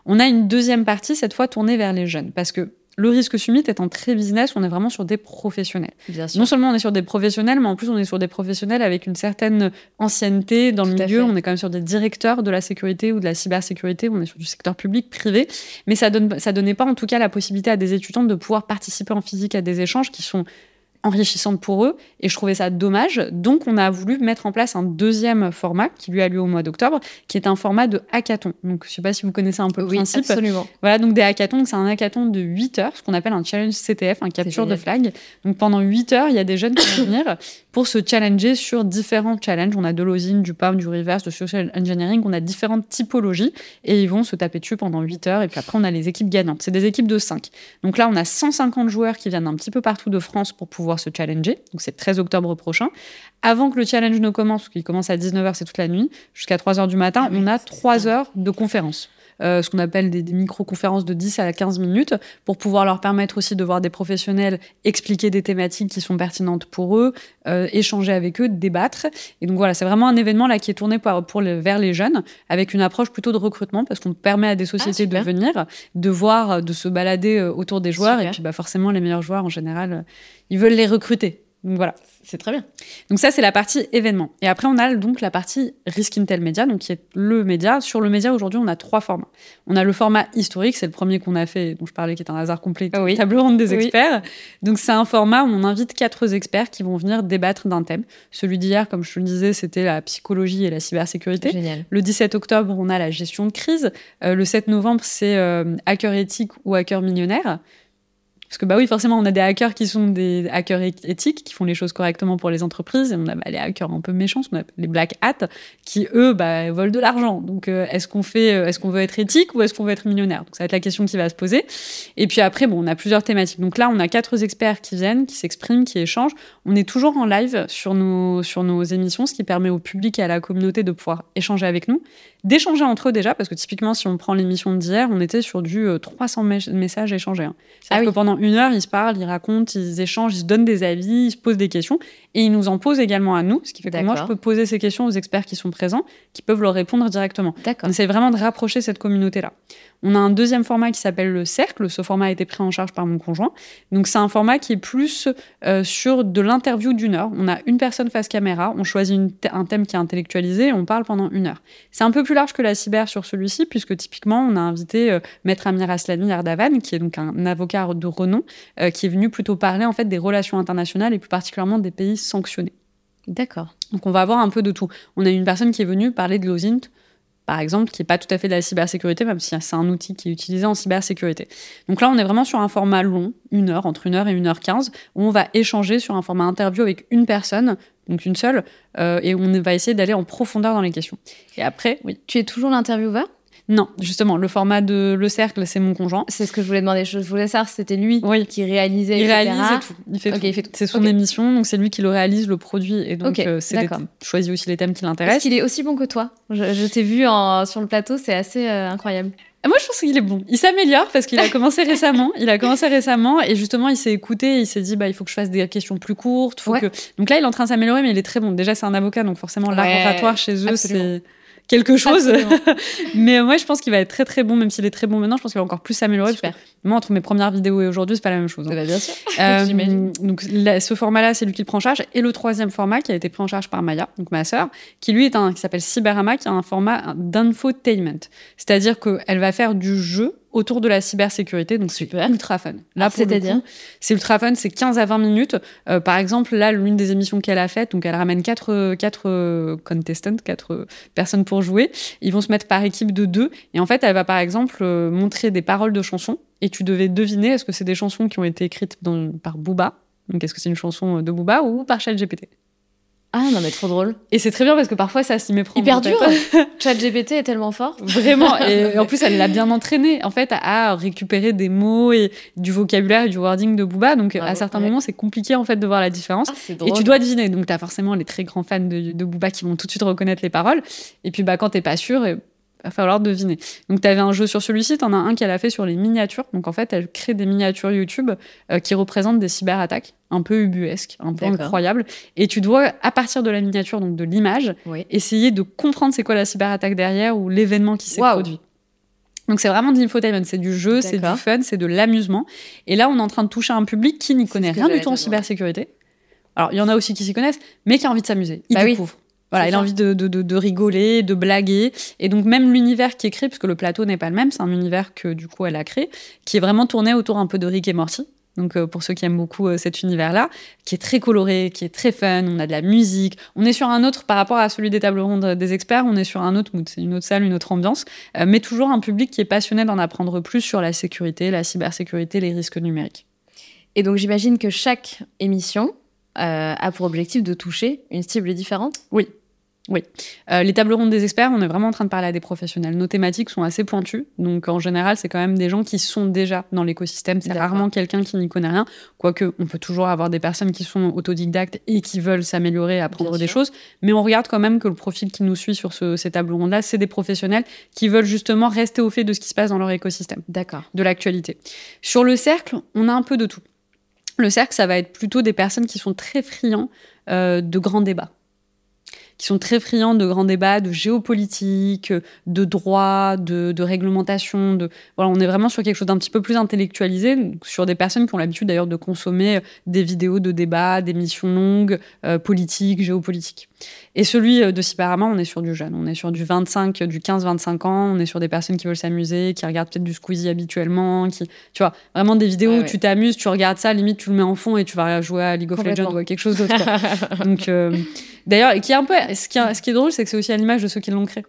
On a une deuxième partie, cette fois tournée vers les jeunes, parce que le risque summit étant très business, on est vraiment sur des professionnels. Non seulement on est sur des professionnels, mais en plus on est sur des professionnels avec une certaine ancienneté dans le milieu. On est quand même sur des directeurs de la sécurité ou de la cybersécurité. On est sur du secteur public, privé. Mais ça donne, ça donnait pas en tout cas la possibilité à des étudiants de pouvoir participer en physique à des échanges qui sont enrichissante pour eux et je trouvais ça dommage. Donc on a voulu mettre en place un deuxième format qui lui a lieu au mois d'octobre, qui est un format de hackathon. Donc je sais pas si vous connaissez un peu le oui, principe. Absolument. Voilà, donc des hackathons, c'est un hackathon de 8 heures, ce qu'on appelle un challenge CTF, un capture de flag. Donc pendant 8 heures, il y a des jeunes qui vont venir pour se challenger sur différents challenges. On a de l'osine, du PAM, du reverse, de social engineering, on a différentes typologies et ils vont se taper dessus pendant 8 heures et puis après on a les équipes gagnantes. C'est des équipes de 5. Donc là, on a 150 joueurs qui viennent un petit peu partout de France pour pouvoir se challenger. Donc c'est 13 octobre prochain. Avant que le challenge ne commence, qu'il commence à 19h, c'est toute la nuit, jusqu'à 3h du matin, ah on a 3 heures de conférence. Euh, ce qu'on appelle des, micro-conférences de 10 à 15 minutes, pour pouvoir leur permettre aussi de voir des professionnels expliquer des thématiques qui sont pertinentes pour eux, euh, échanger avec eux, débattre. Et donc voilà, c'est vraiment un événement là qui est tourné pour, pour vers les jeunes, avec une approche plutôt de recrutement, parce qu'on permet à des sociétés ah, de venir, de voir, de se balader euh, autour des joueurs, et puis bah, forcément les meilleurs joueurs en général, ils veulent les recruter. Donc voilà. C'est très bien. Donc ça, c'est la partie événement. Et après, on a donc la partie Risk Intel Media, donc qui est le média. Sur le média, aujourd'hui, on a trois formats. On a le format historique, c'est le premier qu'on a fait, dont je parlais, qui est un hasard complet, ah oui. table ronde des experts. Donc c'est un format où on invite quatre experts qui vont venir débattre d'un thème. Celui d'hier, comme je te le disais, c'était la psychologie et la cybersécurité. Génial. Le 17 octobre, on a la gestion de crise. Euh, le 7 novembre, c'est euh, hacker éthique ou hacker millionnaire. Parce que bah oui, forcément, on a des hackers qui sont des hackers éthiques, qui font les choses correctement pour les entreprises, et on a bah, les hackers un peu méchants, on a les black hats, qui eux bah, volent de l'argent. Donc euh, est-ce qu'on fait, euh, est-ce qu'on veut être éthique ou est-ce qu'on veut être millionnaire? Donc ça va être la question qui va se poser. Et puis après, bon, on a plusieurs thématiques. Donc là, on a quatre experts qui viennent, qui s'expriment, qui échangent. On est toujours en live sur nos sur nos émissions, ce qui permet au public et à la communauté de pouvoir échanger avec nous, d'échanger entre eux déjà, parce que typiquement, si on prend l'émission d'hier, on était sur du 300 euh, messages échangés. Hein. Ah oui. que pendant pendant une heure, ils se parlent, ils racontent, ils échangent, ils se donnent des avis, ils se posent des questions. Et ils nous en posent également à nous, ce qui fait que moi, je peux poser ces questions aux experts qui sont présents, qui peuvent leur répondre directement. On essaie vraiment de rapprocher cette communauté-là. On a un deuxième format qui s'appelle le cercle. Ce format a été pris en charge par mon conjoint. Donc, c'est un format qui est plus euh, sur de l'interview d'une heure. On a une personne face caméra, on choisit un thème qui est intellectualisé et on parle pendant une heure. C'est un peu plus large que la cyber sur celui-ci, puisque typiquement, on a invité euh, Maître Amir Aslani Ardavan, qui est donc un avocat de renom, euh, qui est venu plutôt parler en fait des relations internationales et plus particulièrement des pays sanctionnés. D'accord. Donc on va avoir un peu de tout. On a une personne qui est venue parler de l'OSINT, par exemple, qui n'est pas tout à fait de la cybersécurité, même si c'est un outil qui est utilisé en cybersécurité. Donc là, on est vraiment sur un format long, une heure, entre une heure et une heure quinze, où on va échanger sur un format interview avec une personne, donc une seule, euh, et on va essayer d'aller en profondeur dans les questions. Et après, oui. Tu es toujours l'intervieweur? Non, justement, le format de Le Cercle, c'est mon conjoint. C'est ce que je voulais demander. Je voulais savoir c'était lui qui réalisait, Il réalise tout. Il fait tout. C'est son émission, donc c'est lui qui le réalise, le produit. Et donc, euh, c'est choisit aussi les thèmes qui l'intéressent. Est-ce qu'il est aussi bon que toi Je, t'ai vu en, sur le plateau, c'est assez euh, incroyable. Moi, je pense qu'il est bon. Il s'améliore parce qu'il a commencé récemment. Il a commencé récemment et justement, il s'est écouté. Il s'est dit, bah, il faut que je fasse des questions plus courtes. Faut que... Donc là, il est en train de s'améliorer, mais il est très bon. Déjà, c'est un avocat, donc forcément, l'art chez eux, c'est quelque chose. mais moi, je pense qu'il va être très très bon, même s'il est très bon maintenant. Je pense qu'il va encore plus s'améliorer. Moi, entre mes premières vidéos et aujourd'hui, c'est pas la même chose. Hein. Eh ben, bien sûr. Euh, donc, ce format-là, c'est lui qui le prend en charge. Et le troisième format qui a été pris en charge par Maya, donc ma sœur, qui lui est un qui s'appelle Cyberama, qui a un format d'infotainment. C'est-à-dire qu'elle va faire du jeu autour de la cybersécurité. Donc, c'est ultra fun. Là, c'est-à-dire C'est ultra fun, c'est 15 à 20 minutes. Euh, par exemple, là, l'une des émissions qu'elle a faites, donc elle ramène quatre, quatre euh, contestants, quatre euh, personnes pour jouer. Ils vont se mettre par équipe de deux. Et en fait, elle va par exemple montrer des paroles de chansons. Et tu devais deviner est-ce que c'est des chansons qui ont été écrites par Booba? Donc, est-ce que c'est une chanson de Booba ou par ChatGPT? Ah non mais trop drôle. Et c'est très bien parce que parfois ça s'y méprend. Hyper dur. GPT est tellement fort. Vraiment. Et en plus elle l'a bien entraîné en fait à récupérer des mots et du vocabulaire et du wording de Booba. Donc à certains moments c'est compliqué en fait de voir la différence. Ah, et tu dois deviner. Donc tu as forcément les très grands fans de, de Booba qui vont tout de suite reconnaître les paroles. Et puis bah quand t'es pas sûr, va falloir deviner. Donc, tu avais un jeu sur celui-ci, tu en as un qu'elle a fait sur les miniatures. Donc, en fait, elle crée des miniatures YouTube euh, qui représentent des cyberattaques, un peu ubuesques, un peu incroyables. Et tu dois, à partir de la miniature, donc de l'image, essayer de comprendre c'est quoi la cyberattaque derrière ou l'événement qui s'est produit. Donc c'est vraiment de l'infotainment, c'est du jeu, c'est du fun, c'est de l'amusement. Et là, on est en train de toucher un public qui n'y connaît rien du tout en cybersécurité. Alors, il y en a aussi qui s'y connaissent, mais qui a envie de s'amuser. Il bah découvre. Voilà, il a envie de, de, de, rigoler, de blaguer. Et donc, même l'univers qui est créé, puisque le plateau n'est pas le même, c'est un univers que, du coup, elle a créé, qui est vraiment tourné autour un peu de Rick et Morty. Donc, euh, pour ceux qui aiment beaucoup euh, cet univers-là, qui est très coloré, qui est très fun, on a de la musique. On est sur un autre, par rapport à celui des tables rondes des experts, on est sur un autre mood. C'est une autre salle, une autre ambiance. Euh, mais toujours un public qui est passionné d'en apprendre plus sur la sécurité, la cybersécurité, les risques numériques. Et donc, j'imagine que chaque émission, a pour objectif de toucher une cible différente Oui. Oui. Euh, les tables rondes des experts, on est vraiment en train de parler à des professionnels. Nos thématiques sont assez pointues. Donc, en général, c'est quand même des gens qui sont déjà dans l'écosystème. C'est rarement quelqu'un qui n'y connaît rien. Quoique, on peut toujours avoir des personnes qui sont autodidactes et qui veulent s'améliorer, apprendre des choses. Mais on regarde quand même que le profil qui nous suit sur ces tables rondes-là, c'est des professionnels qui veulent justement rester au fait de ce qui se passe dans leur écosystème. D'accord. De l'actualité. Sur le cercle, on a un peu de tout. Le cercle, ça va être plutôt des personnes qui sont très friands euh, de grands débats qui sont très friands de grands débats, de géopolitique, de droit, de, réglementation. On est vraiment sur quelque chose d'un petit peu plus intellectualisé, sur des personnes qui ont l'habitude d'ailleurs de consommer des vidéos de débats, des missions longues, euh, politiques, géopolitiques. Et celui euh, de Cyberama, on est sur du jeune. On est sur du 25, du 15-25 ans. On est sur des personnes qui veulent s'amuser, qui regardent peut-être du Squeezie habituellement. Qui, tu vois, vraiment des vidéos où tu t'amuses, tu regardes ça, limite tu le mets en fond et tu vas jouer à League of Legends ou à quelque chose d'autre. Donc, euh, d'ailleurs, qui est un peu, ce qui, ce qui est drôle, c'est que c'est aussi à l'image de ceux qui l'ont créé.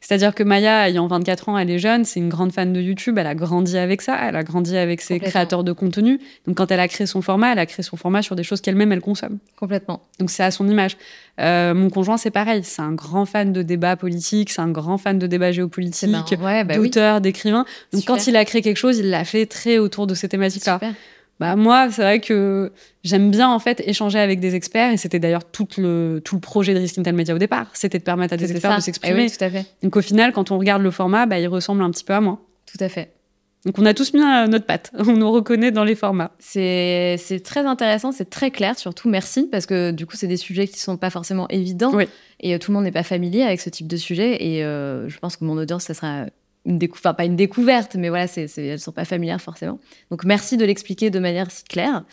C'est-à-dire que Maya, ayant 24 ans, elle est jeune, c'est une grande fan de YouTube, elle a grandi avec ça, elle a grandi avec ses créateurs de contenu. Donc quand elle a créé son format, elle a créé son format sur des choses qu'elle-même, elle consomme. Complètement. Donc c'est à son image. Euh, mon conjoint, c'est pareil, c'est un grand fan de débats politiques, c'est un grand fan de débats géopolitiques, ouais, bah d'auteurs, d'écrivains. Donc quand il a créé quelque chose, il l'a fait très autour de ces thématiques-là. Bah moi, c'est vrai que j'aime bien en fait échanger avec des experts et c'était d'ailleurs tout le tout le projet de Risk Intel Media au départ, c'était de permettre à des experts de s'exprimer. Eh tout à fait. Donc au final, quand on regarde le format, bah, il ressemble un petit peu à moi. Tout à fait. Donc on a tous mis notre patte, on nous reconnaît dans les formats. C'est très intéressant, c'est très clair, surtout merci, parce que du coup c'est des sujets qui ne sont pas forcément évidents et euh, tout le monde n'est pas familier avec ce type de sujet et euh, je pense que mon audience, ça sera une découverte, enfin pas une découverte, mais voilà, c'est elles ne sont pas familières forcément. Donc merci de l'expliquer de manière si claire.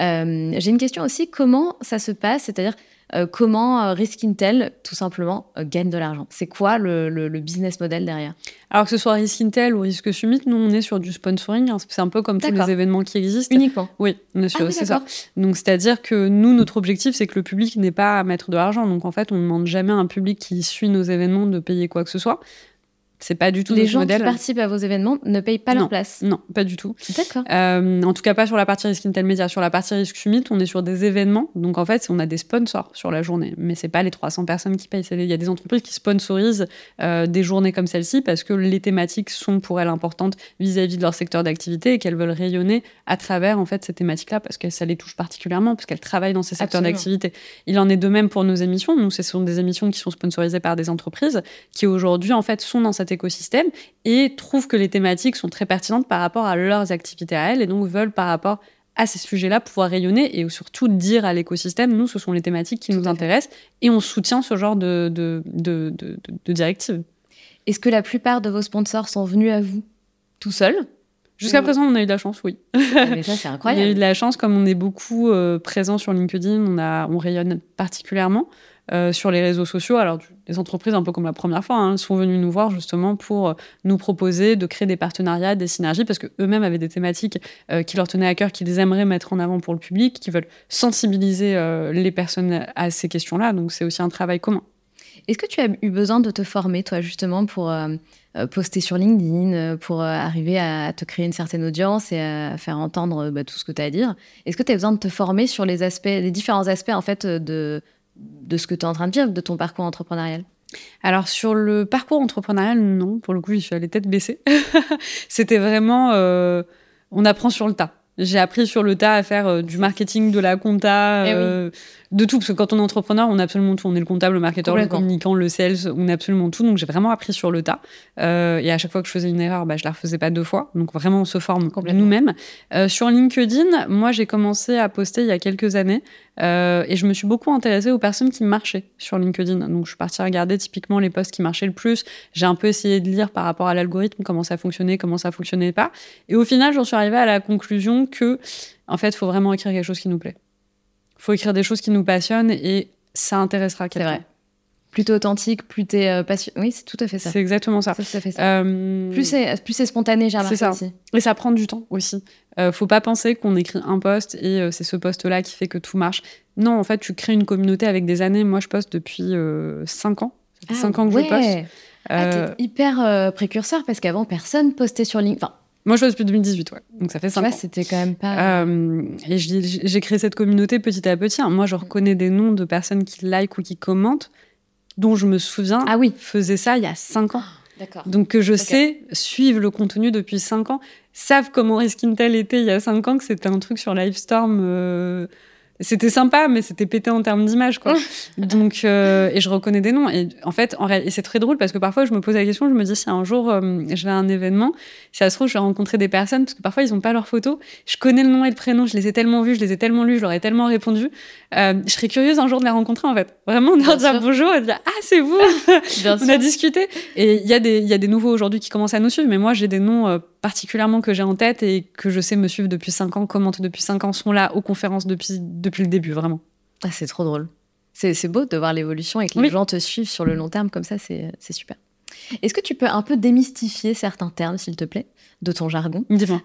Euh, j'ai une question aussi, comment ça se passe? C'est-à-dire, euh, comment euh, Risk Intel, tout simplement, euh, gagne de l'argent? C'est quoi le, business model derrière? Alors que ce soit Risk Intel ou Risk Summit, nous, on est sur du sponsoring. Hein. c'est un peu comme tous les événements qui existent. Uniquement Oui, ah c'est ça. Donc, c'est-à-dire que nous, notre objectif, c'est que le public n'ait pas à mettre de l'argent. Donc, en fait, on ne demande jamais à un public qui suit nos événements de payer quoi que ce soit. C'est pas du tout les gens qui participent à vos événements ne payent pas leur place. Non, pas du tout. D'accord. Euh, en tout cas, pas sur la partie Risk Intel Media. Sur la partie Risk Summit, on est sur des événements. Donc en fait, on a des sponsors sur la journée, mais c'est pas les 300 personnes qui payent. Il y a des entreprises qui sponsorisent euh, des journées comme celle-ci parce que les thématiques sont pour elles importantes vis-à-vis de leur secteur d'activité et qu'elles veulent rayonner à travers en fait ces thématiques-là parce que ça les touche particulièrement parce qu'elles travaillent dans ces secteurs d'activité. Il en est de même pour nos émissions. Nous, ce sont des émissions qui sont sponsorisées par des entreprises qui aujourd'hui en fait sont dans cet écosystème et trouvent que les thématiques sont très pertinentes par rapport à leurs activités à elles et donc veulent par rapport à ces sujets-là pouvoir rayonner et surtout dire à l'écosystème, nous, ce sont les thématiques qui nous intéressent et on soutient ce genre de, de, de, de, directives. Est-ce que la plupart de vos sponsors sont venus à vous tout seuls? Jusqu'à présent, on a eu de la chance, oui. Ah, mais ça, c'est incroyable. on a eu de la chance, comme on est beaucoup euh, présent sur LinkedIn, on, a, on rayonne particulièrement. Euh, sur les réseaux sociaux. Alors, des entreprises, un peu comme la première fois, hein, sont venues nous voir justement pour euh, nous proposer de créer des partenariats, des synergies, parce qu'eux-mêmes avaient des thématiques euh, qui leur tenaient à cœur, qu'ils aimeraient mettre en avant pour le public, qui veulent sensibiliser les personnes à ces questions-là. Donc, c'est aussi un travail commun. Est-ce que tu as eu besoin de te former, toi, justement, pour poster sur LinkedIn, pour arriver à te créer une certaine audience et à faire entendre bah, tout ce que tu as à dire? Est-ce que tu as besoin de te former sur les aspects, les différents aspects, en fait, de de ce que tu es en train de vivre, de ton parcours entrepreneurial alors sur le parcours entrepreneurial, non, pour le coup, je suis allée tête baissée. C'était vraiment, euh, on apprend sur le tas. J'ai appris sur le tas à faire euh, du marketing, de la compta, eh euh, de tout. Parce que quand on est entrepreneur, on a absolument tout. On est le comptable, le marketeur, le communicant, le sales, on a absolument tout. Donc j'ai vraiment appris sur le tas. Euh, et à chaque fois que je faisais une erreur, bah, je la refaisais pas deux fois. Donc vraiment, on se forme nous-mêmes. sur LinkedIn, moi, j'ai commencé à poster il y a quelques années. Et je me suis beaucoup intéressée aux personnes qui marchaient sur LinkedIn. Donc je suis partie regarder typiquement les posts qui marchaient le plus. J'ai un peu essayé de lire par rapport à l'algorithme, comment ça fonctionnait, comment ça fonctionnait pas. Et au final, j'en suis arrivée à la conclusion que, en fait, il faut vraiment écrire quelque chose qui nous plaît. Il faut écrire des choses qui nous passionnent et ça intéressera quelqu'un. Plus t'es authentique, plus t'es euh, passionné. Oui, c'est tout à fait ça. C'est exactement ça. ça. Euh, plus c'est spontané, j'ai remarqué aussi. Et ça prend du temps aussi. Euh, faut pas penser qu'on écrit un poste et euh, c'est ce poste-là qui fait que tout marche. Non, en fait, tu crées une communauté avec des années. Moi, je poste depuis 5 ans. Ça fait 5 ah ans que je poste. Ah, t'es hyper précurseur parce qu'avant, personne postait sur LinkedIn. Enfin, moi, je fais depuis 2018, ouais. Donc ça fait 5 ans. c'était quand même pas. Euh, et j'ai créé cette communauté petit à petit. Hein. Moi, je reconnais des noms de personnes qui like ou qui commentent, dont je me souviens ah oui. faisaient ça il y a 5 ans. Donc que je sais, suivent le contenu depuis 5 ans, savent comment Riskintel était il y a 5 ans, que c'était un truc sur Livestorm. Euh, c'était sympa, mais c'était pété en termes d'image, quoi. Donc, euh, et je reconnais des noms. Et en fait, en et c'est très drôle parce que parfois, je me pose la question, je me dis si un jour euh, je vais à un événement, si ça se trouve, je vais rencontrer des personnes parce que parfois ils n'ont pas leurs photos. Je connais le nom et le prénom, je les ai tellement vus, je les ai tellement lus, je leur ai tellement répondu. Euh, je serais curieuse un jour de les rencontrer, en fait. Vraiment, de leur dire bonjour et de dire ah c'est vous. On a discuté. Et il y a des, il y a des nouveaux aujourd'hui qui commencent à nous suivre, mais moi j'ai des noms particulièrement que j'ai en tête et que je sais me suivre depuis 5 ans, commentent depuis 5 ans, sont là aux conférences depuis, depuis le début, vraiment. Ah, c'est trop drôle. C'est beau de voir l'évolution et que les gens te suivent sur le long terme comme ça, c'est super. Est-ce que tu peux un peu démystifier certains termes, s'il te plaît, de ton jargon?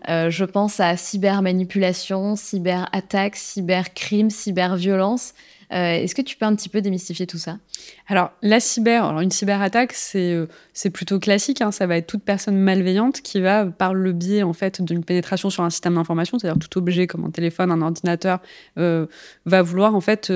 Euh, Je pense à cybermanipulation, cyberattaque, cybercrime, cyberviolence. Euh, Est-ce que tu peux un petit peu démystifier tout ça? Alors, la cyber, alors une cyberattaque, c'est euh, plutôt classique. Hein, ça va être toute personne malveillante qui va, par le biais en fait d'une pénétration sur un système d'information, c'est-à-dire tout objet comme un téléphone, un ordinateur, euh, va vouloir en fait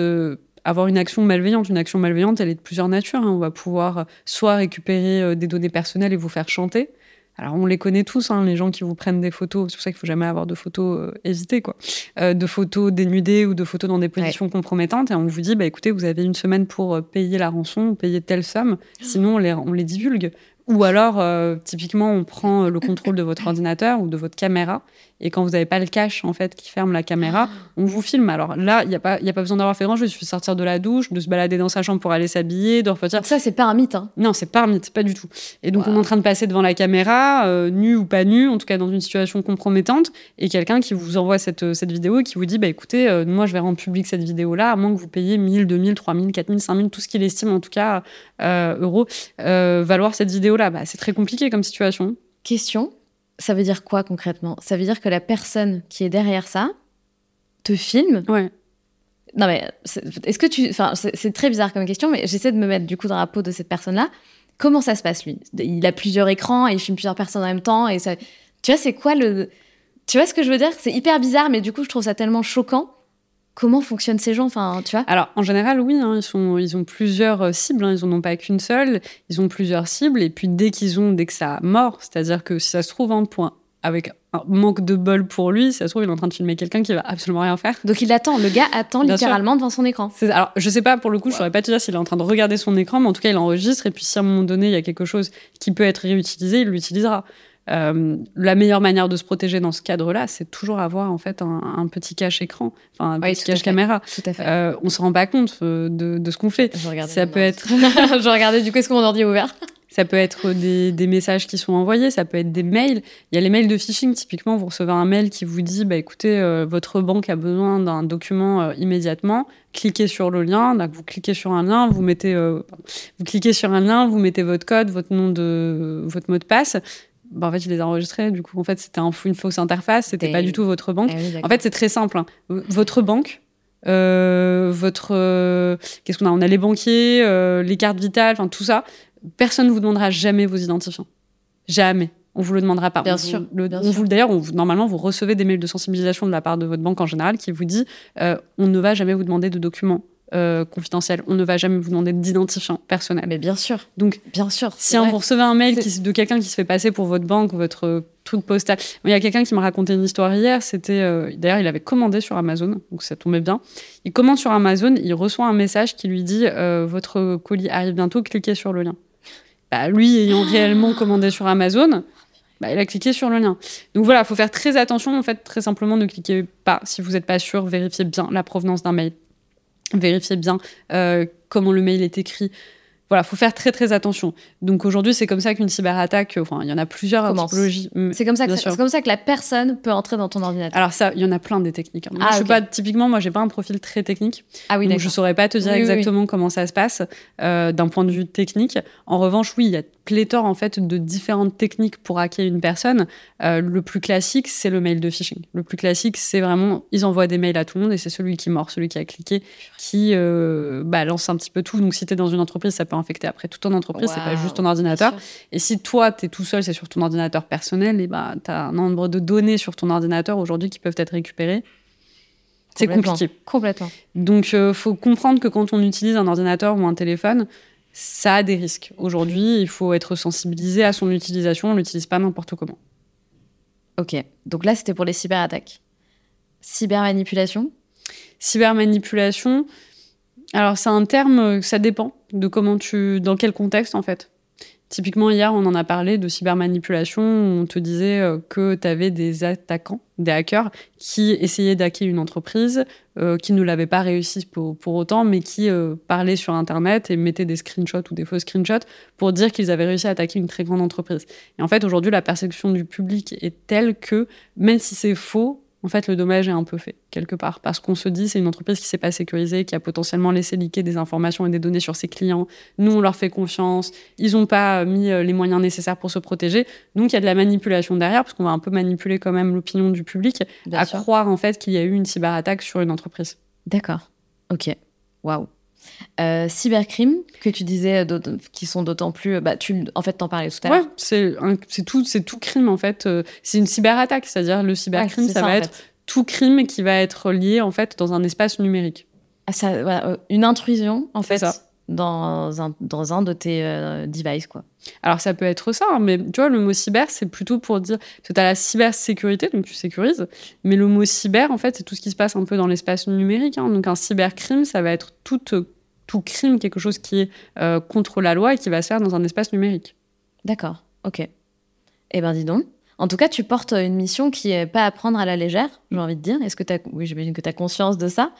avoir une action malveillante. Une action malveillante, elle est de plusieurs natures. Hein. On va pouvoir soit récupérer des données personnelles et vous faire chanter, alors on les connaît tous, hein, les gens qui vous prennent des photos, c'est pour ça qu'il faut jamais avoir de photos euh, quoi, euh, de photos dénudées ou de photos dans des positions compromettantes, et on vous dit, bah écoutez, vous avez une semaine pour euh, payer la rançon, payer telle somme, sinon on les, on les divulgue. Ou alors, euh, typiquement, on prend le contrôle de votre ordinateur ou de votre caméra et quand vous n'avez pas le cache en fait qui ferme la caméra, ah. on vous filme. Alors là, il n'y a, pas, y a pas besoin d'avoir fait grand chose. Il suffit de sortir de la douche, de se balader dans sa chambre pour aller s'habiller, de repartir. Ça, c'est pas un mythe. Hein. Non, c'est pas un mythe, pas du tout. Et donc, on est en train de passer devant la caméra, euh, nu ou pas nu, en tout cas dans une situation compromettante, et quelqu'un qui vous envoie cette, cette vidéo et qui vous dit bah écoutez, euh, moi je vais rendre public cette vidéo-là, à moins que vous payiez 1000, 2000, 3000, 4000, 5000, tout ce qu'il estime en tout cas euh, euros, valoir cette vidéo-là. Bah, c'est très compliqué comme situation. Question ça veut dire quoi concrètement? Ça veut dire que la personne qui est derrière ça te filme? Ouais. Non mais est-ce que tu, enfin c'est très bizarre comme question, mais j'essaie de me mettre du coup dans la peau de cette personne-là. Comment ça se passe lui? Il a plusieurs écrans et il filme plusieurs personnes en même temps et ça. Tu vois c'est quoi le Tu vois ce que je veux dire? C'est hyper bizarre, mais du coup je trouve ça tellement choquant Comment fonctionnent ces gens enfin, tu vois? Alors, en général, oui, hein, ils, sont, ils ont plusieurs euh, cibles. Hein, ils n'en ont pas qu'une seule. Ils ont plusieurs cibles. Et puis, dès qu'ils ont, dès que ça mord, c'est-à-dire que si ça se trouve un point avec un manque de bol pour lui, ça se trouve, il est en train de filmer quelqu'un qui va absolument rien faire. Donc, il attend. Le gars attend littéralement devant son écran. Alors, je sais pas, pour le coup, je saurais pas te dire s'il est en train de regarder son écran, mais en tout cas, il enregistre. Et puis, si à un moment donné, il y a quelque chose qui peut être réutilisé, il l'utilisera. Euh, la meilleure manière de se protéger dans ce cadre-là, c'est toujours avoir en fait un, petit cache écran, enfin un petit cache caméra. Tout à fait. Euh, on se rend pas compte euh, de, ce qu'on fait. ça peut être. je regardais du coup est-ce que mon ordi ouvert? Ça peut être des, messages qui sont envoyés, ça peut être des mails. Il y a les mails de phishing, typiquement, vous recevez un mail qui vous dit bah, écoutez, votre banque a besoin d'un document immédiatement, cliquez sur le lien. Donc, vous cliquez sur un lien, vous mettez, vous cliquez sur un lien, vous mettez votre code, votre nom de, votre mot de passe. Bah, en fait, je les ai enregistrés. Du coup, en fait, c'était un, une fausse interface. C'était pas du tout votre banque. Ah en fait, c'est très simple. Hein. Votre banque, euh, votre, euh, qu'est-ce qu'on a? On a les banquiers, euh, les cartes vitales, enfin tout ça. Personne ne vous demandera jamais vos identifiants. Jamais. On vous le demandera pas. Bien sûr. on vous d'ailleurs, normalement, vous recevez des mails de sensibilisation de la part de votre banque en général qui vous dit on ne va jamais vous demander de documents euh, confidentiel. On ne va jamais vous demander d'identifiant personnel. Mais bien sûr. Donc, bien sûr. Si vous recevez un mail de quelqu'un qui se fait passer pour votre banque, votre truc postal. Il y a quelqu'un qui m'a raconté une histoire hier. C'était euh, d'ailleurs, il avait commandé sur Amazon, donc ça tombait bien. Il commande sur Amazon, il reçoit un message qui lui dit euh, votre colis arrive bientôt, cliquez sur le lien. Bah, lui ayant réellement commandé sur Amazon, bah, il a cliqué sur le lien. Donc voilà, il faut faire très attention. En fait, très simplement, ne cliquez pas si vous n'êtes pas sûr. Vérifiez bien la provenance d'un mail vérifiez bien euh, comment le mail est écrit. Voilà, faut faire très très attention. Donc aujourd'hui, c'est comme ça qu'une cyberattaque, enfin, il y en a plusieurs typologies. Mm, c'est comme ça que c'est comme ça que la personne peut entrer dans ton ordinateur. Alors ça, il y en a plein des techniques. Hein. Moi, ah, je suis pas typiquement, moi, j'ai pas un profil très technique. Ah oui, donc je saurais pas te dire exactement comment ça se passe euh, d'un point de vue technique. En revanche, oui, il y a pléthore en fait de différentes techniques pour hacker une personne. Euh, le plus classique, c'est le mail de phishing. Le plus classique, c'est vraiment ils envoient des mails à tout le monde et c'est celui qui mord, celui qui a cliqué, qui euh, bah, lance un petit peu tout. Donc si tu es dans une entreprise, ça peut infecter après toute ton entreprise, c'est pas juste ton ordinateur. Et si toi, tu es tout seul, c'est sur ton ordinateur personnel, et bah, tu as un nombre de données sur ton ordinateur aujourd'hui qui peuvent être récupérées. C'est compliqué. Complètement. Donc, il euh, faut comprendre que quand on utilise un ordinateur ou un téléphone, ça a des risques. Aujourd'hui, il faut être sensibilisé à son utilisation. On l'utilise pas n'importe comment. Ok. Donc là, c'était pour les cyberattaques. Cybermanipulation? Cybermanipulation. Alors, c'est un terme, ça dépend de comment tu. dans quel contexte, en fait. Typiquement, hier, on en a parlé de cybermanipulation. On te disait euh, que tu avais des attaquants, des hackers, qui essayaient d'hacker une entreprise, euh, qui ne l'avaient pas réussi pour, autant, mais qui euh, parlaient sur Internet et mettaient des screenshots ou des faux screenshots pour dire qu'ils avaient réussi à attaquer une très grande entreprise. Et en fait, aujourd'hui, la perception du public est telle que, même si c'est faux, en fait, le dommage est un peu fait, quelque part. Parce qu'on se dit, c'est une entreprise qui ne s'est pas sécurisée, qui a potentiellement laissé liquer des informations et des données sur ses clients. Nous, on leur fait confiance. Ils n'ont pas mis euh, les moyens nécessaires pour se protéger. Donc, il y a de la manipulation derrière, parce qu'on va un peu manipuler quand même l'opinion du public à croire, en fait, qu'il y a eu une cyberattaque sur une entreprise. D'accord. OK. Waouh. Euh, cybercrime que tu disais euh, qui sont d'autant plus bah tu en fait t'en parlais tout à l'heure. Ouais c'est tout c'est tout crime en fait euh, c'est une cyberattaque c'est-à-dire le cybercrime ça, va être tout crime qui va être lié en fait dans un espace numérique. Ah, ça, une intrusion en fait dans un, dans un de tes devices quoi alors ça peut être ça, hein, mais tu vois, le mot cyber, c'est plutôt pour dire que tu as la cybersécurité, donc tu sécurises, mais le mot cyber, en fait, c'est tout ce qui se passe un peu dans l'espace numérique. Hein. donc un cybercrime, ça va être tout, tout crime, quelque chose qui est euh, contre la loi et qui va se faire dans un espace numérique. D'accord, ok. Eh ben dis donc. En tout cas, tu portes une mission qui est pas à prendre à la légère, j'ai envie de dire. Est-ce que tu as... Oui, j'imagine que tu as conscience de ça.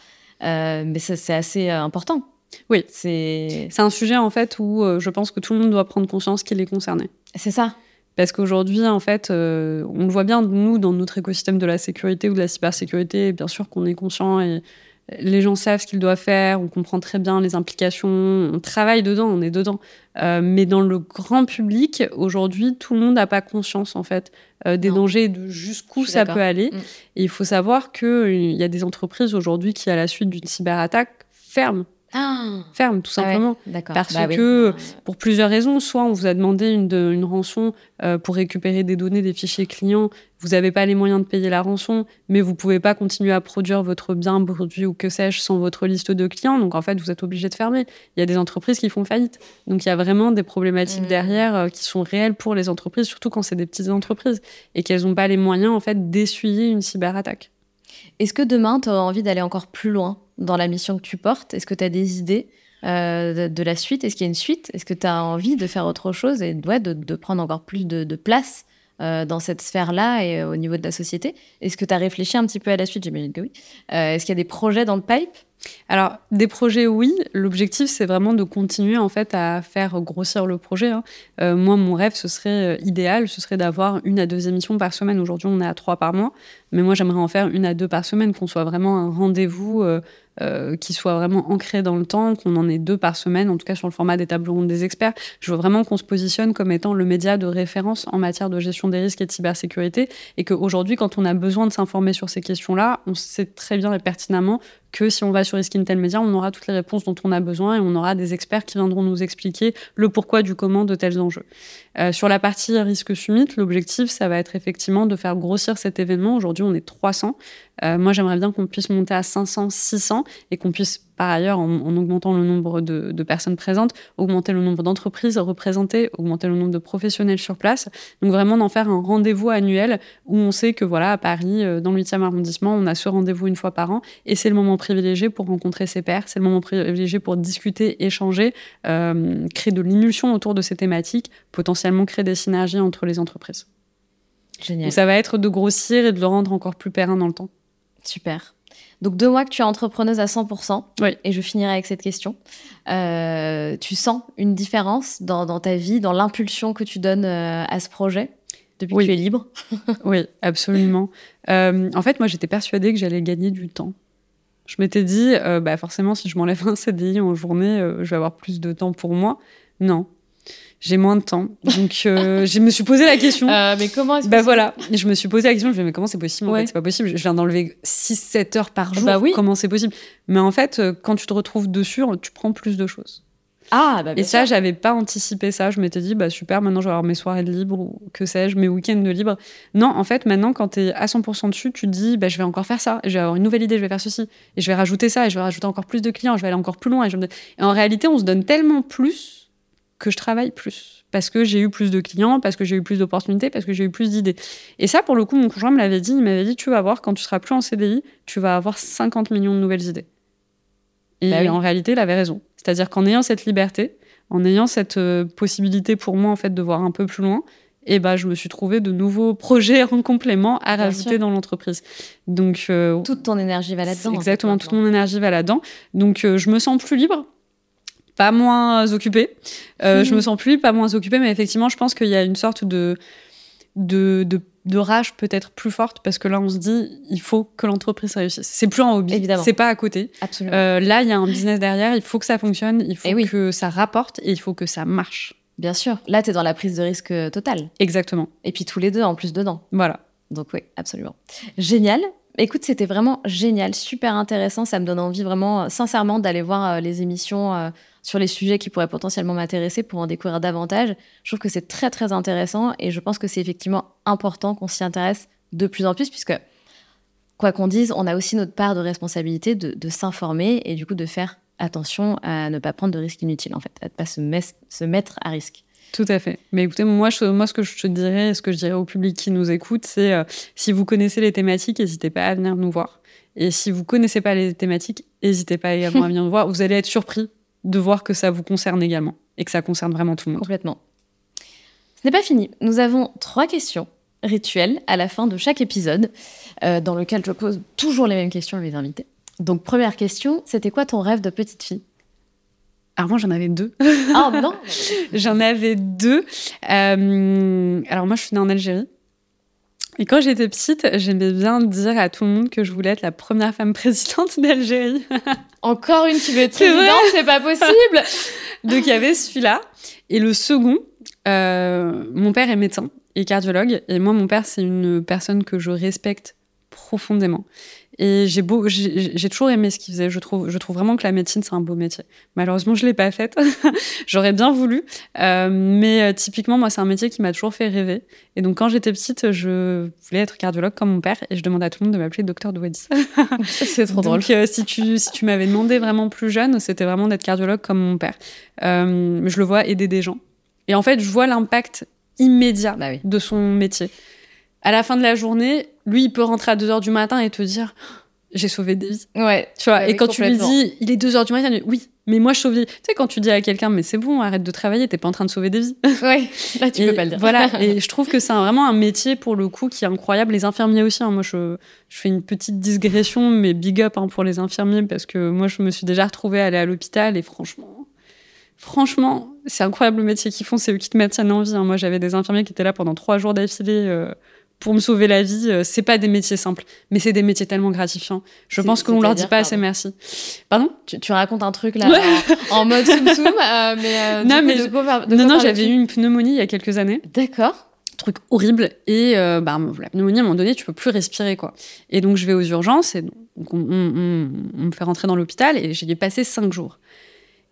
Euh, mais c'est assez euh, important. Oui, c'est un sujet en fait où euh, je pense que tout le monde doit prendre conscience qu'il est concerné. C'est ça. Parce qu'aujourd'hui, en fait, on le voit bien, nous, dans notre écosystème de la sécurité ou de la cybersécurité, bien sûr qu'on est conscient et les gens savent ce qu'ils doivent faire, on comprend très bien les implications, on travaille dedans, on est dedans. Euh, mais dans le grand public, aujourd'hui, tout le monde n'a pas conscience en fait euh, des dangers et de jusqu'où ça peut aller. Mm. Et il faut savoir qu'il euh, y a des entreprises aujourd'hui qui, à la suite d'une cyberattaque, ferment ah. ferme, tout ah simplement. Parce bah que, pour plusieurs raisons, soit on vous a demandé une, une rançon euh, pour récupérer des données des fichiers clients, vous n'avez pas les moyens de payer la rançon, mais vous pouvez pas continuer à produire votre bien, produit ou que sais-je sans votre liste de clients. Donc, en fait, vous êtes obligé de fermer. Il y a des entreprises qui font faillite. Donc, il y a vraiment des problématiques mmh. derrière euh, qui sont réelles pour les entreprises, surtout quand c'est des petites entreprises et qu'elles n'ont pas les moyens, en fait, d'essuyer une cyberattaque. Est-ce que demain, tu auras envie d'aller encore plus loin? Dans la mission que tu portes? Est-ce que tu as des idées euh, de, la suite? Est-ce qu'il y a une suite? Est-ce que tu as envie de faire autre chose et de, prendre encore plus de, place euh, dans cette sphère-là et au niveau de la société? Est-ce que tu as réfléchi un petit peu à la suite? J'imagine que oui. Euh, est-ce qu'il y a des projets dans le pipe? Alors, des projets, oui. L'objectif, c'est vraiment de continuer en fait à faire grossir le projet. Hein. Euh, moi, mon rêve, ce serait euh, idéal, ce serait d'avoir une à deux émissions par semaine. Aujourd'hui, on est à trois par mois, mais moi, j'aimerais en faire une à deux par semaine, qu'on soit vraiment un rendez-vous euh, qui soit vraiment ancré dans le temps, qu'on en ait deux par semaine, en tout cas sur le format des tables rondes des experts. Je veux vraiment qu'on se positionne comme étant le média de référence en matière de gestion des risques et de cybersécurité, et qu'aujourd'hui, quand on a besoin de s'informer sur ces questions-là, on sait très bien et pertinemment que si on va sur Risk Intel Media, on aura toutes les réponses dont on a besoin et on aura des experts qui viendront nous expliquer le pourquoi du comment de tels enjeux. Euh, sur la partie risque summit, l'objectif, ça va être effectivement de faire grossir cet événement. Aujourd'hui, on est 300. Euh, moi, j'aimerais bien qu'on puisse monter à 500, 600 et qu'on puisse par ailleurs, en, augmentant le nombre de, personnes présentes, augmenter le nombre d'entreprises représentées, augmenter le nombre de professionnels sur place. Donc vraiment d'en faire un rendez-vous annuel où on sait que voilà à Paris, euh, dans le 8e arrondissement, on a ce rendez-vous une fois par an et c'est le moment privilégié pour rencontrer ses pairs, c'est le moment privilégié pour discuter, échanger, euh, créer de l'émulsion autour de ces thématiques, potentiellement créer des synergies entre les entreprises. Génial. ça va être de grossir et de le rendre encore plus périn dans le temps. Super. Donc deux mois que tu es entrepreneuse à 100%. Oui. Et je finirai avec cette question. Euh, tu sens une différence dans, ta vie, dans l'impulsion que tu donnes euh, à ce projet depuis que tu es libre? Oui, absolument. Euh, en fait, moi, j'étais persuadée que j'allais gagner du temps. Je m'étais dit, bah forcément, si je m'enlève un CDI en journée, je vais avoir plus de temps pour moi. Non, j'ai moins de temps. Donc, euh, je me suis posé la question. Euh, mais comment est-ce Bah voilà, je me suis posé la question. Je me suis dit, mais comment c'est possible en fait, C'est pas possible. Je viens d'enlever 6-7 heures par jour. Bah oui. Comment c'est possible? Mais en fait, euh, quand tu te retrouves dessus, tu prends plus de choses. Ah, bah bien Et ça, j'avais pas anticipé ça. Je m'étais dit, bah super, maintenant je vais avoir mes soirées de libre ou que sais-je, mes week-ends de libre. Non, en fait, maintenant, quand tu es à 100% dessus, tu te dis, bah, je vais encore faire ça, je vais avoir une nouvelle idée, je vais faire ceci, et je vais rajouter ça, et je vais rajouter encore plus de clients, je vais aller encore plus loin. et en réalité, on se donne tellement plus que je travaille plus. Parce que j'ai eu plus de clients, parce que j'ai eu plus d'opportunités, parce que j'ai eu plus d'idées. Et ça, pour le coup, mon conjoint me l'avait dit. Il m'avait dit Tu vas voir, quand tu seras plus en CDI, tu vas avoir 50 millions de nouvelles idées. Et bah en réalité, il avait raison. C'est-à-dire qu'en ayant cette liberté, en ayant cette euh, possibilité pour moi, en fait, de voir un peu plus loin, et eh ben, je me suis trouvé de nouveaux projets en complément à rajouter dans l'entreprise. Donc, euh, toute ton énergie va là-dedans. Exactement, toute mon énergie va là-dedans. Donc, euh, je me sens plus libre pas moins occupée. Euh, je me sens plus pas moins occupée, mais effectivement, je pense qu'il y a une sorte de, de, de, rage peut-être plus forte parce que là, on se dit, il faut que l'entreprise réussisse. C'est plus un hobby, c'est pas à côté. Absolument. Euh, là, il y a un business derrière, il faut que ça fonctionne, il faut eh que ça rapporte et il faut que ça marche. Bien sûr. Là, tu es dans la prise de risque totale. Exactement. Et puis tous les deux en plus dedans. Voilà. Donc oui, absolument. Génial. Écoute, c'était vraiment génial, super intéressant. Ça me donne envie vraiment, sincèrement, d'aller voir euh, les émissions sur les sujets qui pourraient potentiellement m'intéresser pour en découvrir davantage. Je trouve que c'est très très intéressant et je pense que c'est effectivement important qu'on s'y intéresse de plus en plus puisque quoi qu'on dise, on a aussi notre part de responsabilité de, s'informer et du coup de faire attention à ne pas prendre de risques inutiles en fait, à ne pas se, mettre à risque. Tout à fait. Mais écoutez, moi, moi, ce que je te dirais, ce que je dirais au public qui nous écoute, c'est euh, si vous connaissez les thématiques, n'hésitez pas à venir nous voir. Et si vous connaissez pas les thématiques, n'hésitez pas également à venir nous voir. Vous allez être surpris de voir que ça vous concerne également et que ça concerne vraiment tout le monde. Complètement. Ce n'est pas fini. Nous avons trois questions rituelles à la fin de chaque épisode, euh, dans lequel je pose toujours les mêmes questions à mes invités. Donc, première question, c'était quoi ton rêve de petite fille? Alors moi j'en avais deux. Ah non J'en avais deux. Euh, alors moi je suis née en Algérie. Et quand j'étais petite, j'aimais bien dire à tout le monde que je voulais être la première femme présidente d'Algérie. Encore une qui veut être présidente, c'est pas possible. Donc il y avait celui-là. Et le second, euh, mon père est médecin et cardiologue. Et moi, mon père, c'est une personne que je respecte profondément. Et j'ai beau, j'ai toujours aimé ce qu'il faisait. Je trouve, je trouve vraiment que la médecine c'est un beau métier. Malheureusement, je l'ai pas faite. J'aurais bien voulu, euh, mais euh, typiquement moi c'est un métier qui m'a toujours fait rêver. Et donc quand j'étais petite, je voulais être cardiologue comme mon père et je demandais à tout le monde de m'appeler docteur Douadis. c'est trop drôle. Donc euh, si tu si tu m'avais demandé vraiment plus jeune, c'était vraiment d'être cardiologue comme mon père. je le vois aider des gens. Et en fait, je vois l'impact immédiat bah de son métier à la fin de la journée, lui, il peut rentrer à 2 h du matin et te dire j'ai sauvé des vies. Ouais. Tu vois, et quand tu lui dis il est 2 h du matin, dit oui, mais moi je sauve des vies. Tu sais, quand tu dis à quelqu'un mais c'est bon, arrête de travailler, t'es pas en train de sauver des vies. Ouais, là tu peux pas le dire. Voilà, et je trouve que c'est vraiment un métier pour le coup qui est incroyable. Les infirmiers aussi, hein. moi je, je, fais une petite digression, mais big up hein, pour les infirmiers parce que moi je me suis déjà retrouvée à aller à l'hôpital et franchement. Franchement, c'est incroyable le métier qu'ils font, c'est eux qui te maintiennent en vie. Hein. Moi, j'avais des infirmiers qui étaient là pendant trois jours d'affilée. Euh, pour me sauver la vie, euh, c'est pas des métiers simples, mais c'est des métiers tellement gratifiants. Je pense qu'on leur dit pas assez merci. Pardon? Tu, racontes un truc là en, mode soum soum, euh, mais euh, non, mais non, non, j'avais eu une pneumonie il y a quelques années. D'accord. Truc horrible et bah, la pneumonie à un moment donné, tu peux plus respirer quoi. Et donc je vais aux urgences et donc on, on me fait rentrer dans l'hôpital et j'y ai passé cinq jours.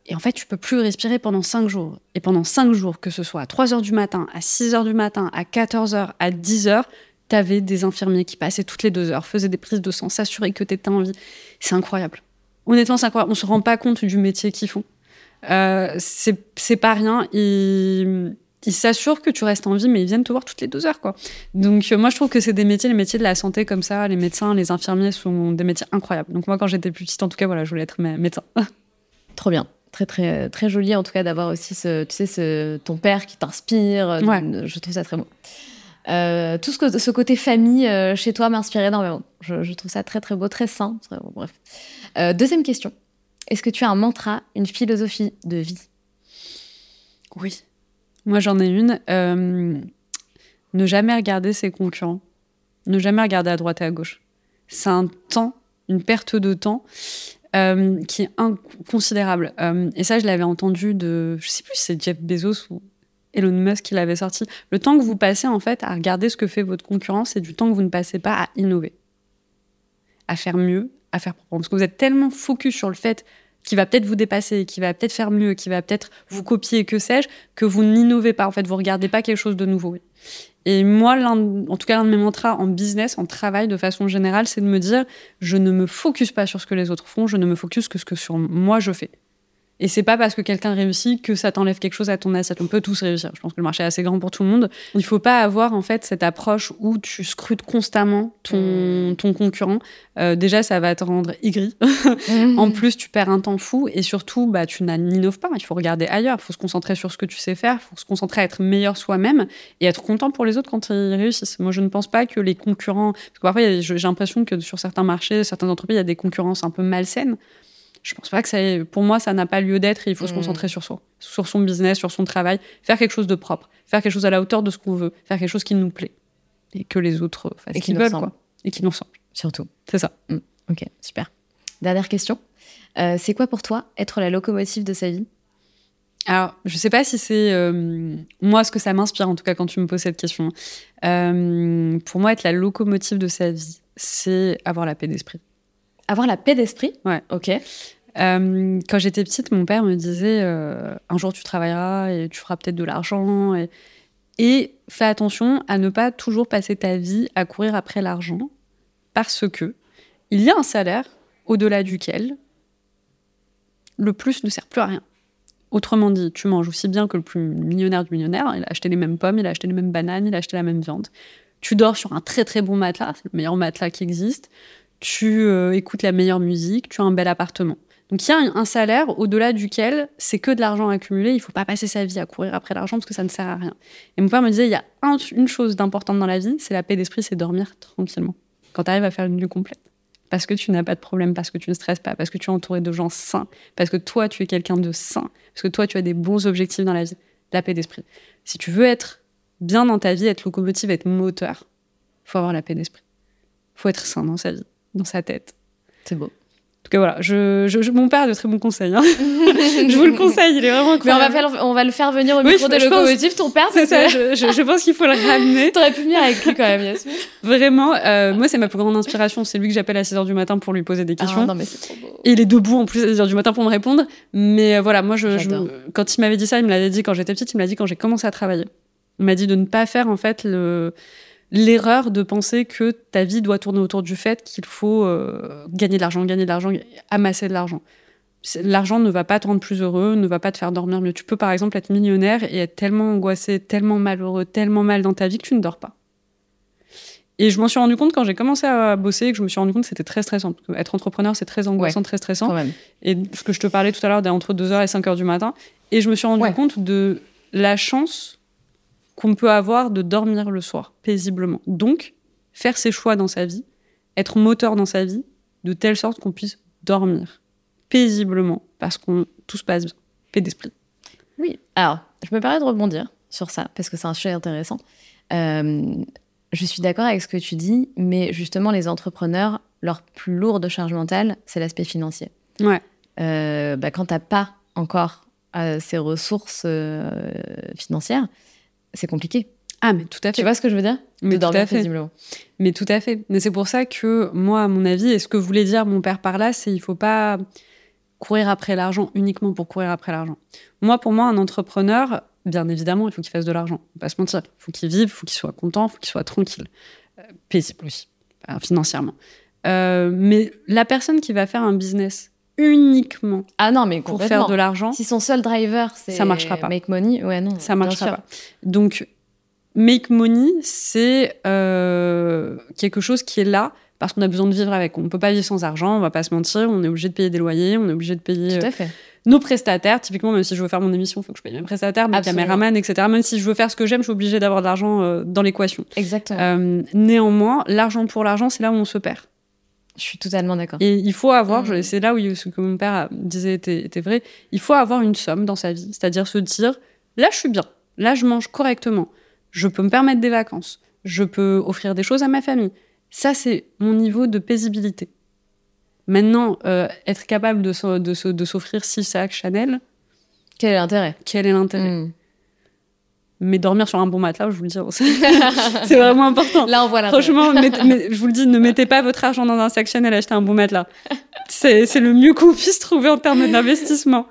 Et en fait, tu peux plus respirer pendant 5 jours. Et pendant 5 jours, que ce soit à 3 heures du matin, à 6 heures du matin, à 14 heures, à 10 heures, tu avais des infirmiers qui passaient toutes les 2 heures, faisaient des prises de sang, s'assuraient que tu étais en vie. C'est incroyable. Honnêtement, c'est incroyable. On se rend pas compte du métier qu'ils font. Euh, c'est pas rien. Ils, ils s'assurent que tu restes en vie, mais ils viennent te voir toutes les deux heures, quoi. Donc, euh, moi, je trouve que c'est des métiers, les métiers de la santé comme ça, les médecins, les infirmiers sont des métiers incroyables. Donc, moi, quand j'étais plus petite, en tout cas, voilà, je voulais être médecin. Trop bien très très très joli en tout cas d'avoir aussi ce, tu sais ce, ton père qui t'inspire euh, je trouve ça très beau. Euh, tout ce, ce côté famille euh, chez toi m'inspire énormément. Je, je, trouve ça très très beau très sain. Bref. Deuxième question. Est-ce que tu as un mantra une philosophie de vie? Oui. Moi j'en ai une. Ne jamais regarder ses concurrents. Ne jamais regarder à droite et à gauche. C'est un temps une perte de temps euh, qui est inconsidérable. Euh, et ça, je l'avais entendu de, je sais plus si c'est Jeff Bezos ou Elon Musk qui l'avait sorti. Le temps que vous passez en fait à regarder ce que fait votre concurrence, c'est du temps que vous ne passez pas à innover, à faire mieux, à faire propre. Parce que vous êtes tellement focus sur le fait qu'il va peut-être vous dépasser, qu'il va peut-être faire mieux, qu'il va peut-être vous copier, que sais-je, que vous n'innovez pas. En fait, vous regardez pas quelque chose de nouveau. Et moi, en tout cas, l'un de mes mantras en business, en travail de façon générale, c'est de me dire, je ne me focus pas sur ce que les autres font, je ne me focus que ce que sur moi je fais. Et c'est pas parce que quelqu'un réussit que ça t'enlève quelque chose à ton assiette. On peut tous réussir. Je pense que le marché est assez grand pour tout le monde. Il faut pas avoir en fait cette approche où tu scrutes constamment ton, mmh. ton concurrent. Euh, déjà, ça va te rendre aigri. Mmh. en plus, tu perds un temps fou et surtout, bah, tu n'innoves pas. Il faut regarder ailleurs. Il faut se concentrer sur ce que tu sais faire. Il faut se concentrer à être meilleur soi-même et être content pour les autres quand ils réussissent. Moi, je ne pense pas que les concurrents. Parce que parfois, j'ai l'impression que sur certains marchés, certaines entreprises, il y a des concurrences un peu malsaines je pense pas que ça pour moi ça n'a pas lieu d'être il faut se mm. concentrer sur soi sur son business sur son travail faire quelque chose de propre faire quelque chose à la hauteur de ce qu'on veut faire quelque chose qui nous plaît et que les autres fassent ce qu'ils veulent quoi et qui nous ressemble surtout c'est ça mm. ok super dernière question euh, c'est quoi pour toi être la locomotive de sa vie? Alors, je sais pas si c'est euh, moi ce que ça m'inspire, en tout cas quand tu me poses cette question. Euh, pour moi, être la locomotive de sa vie, c'est avoir la paix d'esprit. Avoir la paix d'esprit Ouais. Ok. Euh, quand j'étais petite, mon père me disait euh, un jour tu travailleras et tu feras peut-être de l'argent. Et, et fais attention à ne pas toujours passer ta vie à courir après l'argent parce que il y a un salaire au-delà duquel le plus ne sert plus à rien. Autrement dit, tu manges aussi bien que le plus millionnaire du millionnaire. Il a acheté les mêmes pommes, il a acheté les mêmes bananes, il a acheté la même viande. Tu dors sur un très très bon matelas, c'est le meilleur matelas qui existe tu euh, écoutes la meilleure musique, tu as un bel appartement. Donc il y a un, salaire au-delà duquel c'est que de l'argent accumulé. Il faut pas passer sa vie à courir après l'argent parce que ça ne sert à rien. Et mon père me disait, il y a un- une chose d'importante dans la vie, c'est la paix d'esprit, c'est dormir tranquillement. Quand tu arrives à faire une nuit complète. Parce que tu n'as pas de problème, parce que tu ne stresses pas, parce que tu es entouré de gens sains, parce que toi, tu es quelqu'un de sain, parce que toi, tu as des bons objectifs dans la vie. La paix d'esprit. Si tu veux être bien dans ta vie, être locomotive, être moteur, faut avoir la paix d'esprit. faut être sain dans sa vie, dans sa tête. C'est beau. En tout cas, voilà. Je, je- je- mon père a de très bons conseils. hein. je vous le conseille, il est vraiment Mais on va, faire, on va le faire venir au Oui, micro je- de locomotive, ton père. C'est ça, je, je- pense qu'il faut le ramener. T'aurais pu venir avec lui quand même, Yasmine. Vraiment, euh, moi, c'est ma plus grande inspiration. C'est lui que j'appelle à 6h du matin pour lui poser des questions. Ah, non, mais c'est trop beau. Et il est debout en plus à 6h du matin pour me répondre. Mais euh, voilà, moi, je, quand il m'avait dit ça, il me l'avait dit quand j'étais petite, il me l'a dit quand j'ai commencé à travailler. Il m'a dit de ne pas faire en fait le l'erreur de penser que ta vie doit tourner autour du fait qu'il faut euh, gagner de l'argent, gagner de l'argent, amasser de l'argent. L'argent ne va pas te rendre plus heureux, ne va pas te faire dormir mieux. Tu peux par exemple être millionnaire et être tellement angoissé, tellement malheureux, tellement mal dans ta vie que tu ne dors pas. Et je m'en suis rendu compte quand j'ai commencé à bosser, que je me suis rendu compte que c'était très stressant. Parce que être entrepreneur, c'est très angoissant, très stressant et ce que je te parlais tout à l'heure d'entre 2h et 5h du matin. Et je me suis rendu Ouais. compte de la chance qu'on peut avoir de dormir le soir paisiblement. Donc, faire ses choix dans sa vie, être moteur dans sa vie, de telle sorte qu'on puisse dormir paisiblement parce qu'on tout se passe bien. Paix d'esprit. Oui. Alors, je me permets de rebondir sur ça parce que c'est un sujet intéressant. Euh, je suis d'accord avec ce que tu dis, mais justement, les entrepreneurs, leur plus lourde charge mentale, c'est l'aspect financier. Ouais. Euh, bah, quand t'as pas encore euh, ces ressources euh, financières, c'est compliqué. Ah, mais tout à fait. Tu vois ce que je veux dire mais De tout à fait. Mais tout à fait. Mais c'est pour ça que moi, à mon avis, et ce que voulait dire mon père par là, c'est il faut pas courir après l'argent uniquement pour courir après l'argent. Moi, pour moi, un entrepreneur, bien évidemment, il faut qu'il fasse de l'argent. On va pas se mentir. Il faut qu'il vive, il faut qu'il soit content, il faut qu'il soit tranquille. Euh, paisible aussi, financièrement. Euh, mais la personne qui va faire un business uniquement Ah non, mais pour faire de l'argent, Si son seul driver, c'est Ça marchera pas. make money, ouais, non. ça marchera pas. Donc, make money, c'est euh, quelque chose qui est là parce qu'on a besoin de vivre avec. On ne peut pas vivre sans argent, on va pas se mentir. On est obligé de payer des loyers, on est obligé de payer Tout euh, à fait. nos prestataires. Typiquement, même si je veux faire mon émission, il faut que je paye mes prestataires, mes Absolument. caméramans, etc. Même si je veux faire ce que j'aime, je suis obligée d'avoir de l'argent euh, dans l'équation. Exactement. Euh, néanmoins, l'argent pour l'argent, c'est là où on se perd. Je suis totalement d'accord. Et il faut avoir, je- Mm. c'est là où ce que mon père disait était, était vrai, il faut avoir une somme dans sa vie. C'est-à-dire se dire, là je suis bien, là je mange correctement, je peux me permettre des vacances, je peux offrir des choses à ma famille. Ça, c'est mon niveau de paisibilité. Maintenant, euh, être capable de, s'o- de, s'o- de s'offrir six sacs Chanel, Quel est l'intérêt? quel est l'intérêt? Mm. Mais dormir sur un bon matelas, je vous le dis, c'est vraiment important. Là, on voit. Franchement, mais- je vous le dis, ne mettez pas votre argent dans un sac Chanel, achetez un bon matelas. C'est c'est le mieux qu'on puisse trouver en termes d'investissement.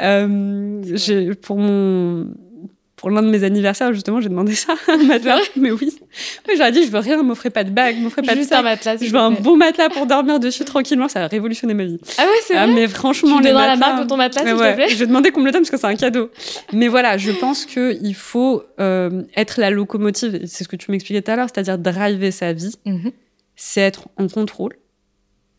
Euh, j'ai- pour mon pour l'un de mes anniversaires, justement, j'ai demandé ça, un matelas. mais oui. Mais j'aurais dit, je veux rien, m'offrez pas de bague, m'offrez pas de Juste sac. un matelas. Je veux un bon matelas pour dormir dessus tranquillement. Ça a révolutionné ma vie. Ah ouais, c'est Ah, vrai. mais Tu franchement, me les donneras la matelas- marque de ton matelas, s'il ouais. te plaît Je vais demander qu'on me le donne parce que c'est un cadeau. Mais voilà, je pense qu'il faut euh, être la locomotive. C'est ce que tu m'expliquais tout à l'heure, c'est-à-dire driver sa vie. Mhm. C'est être en contrôle.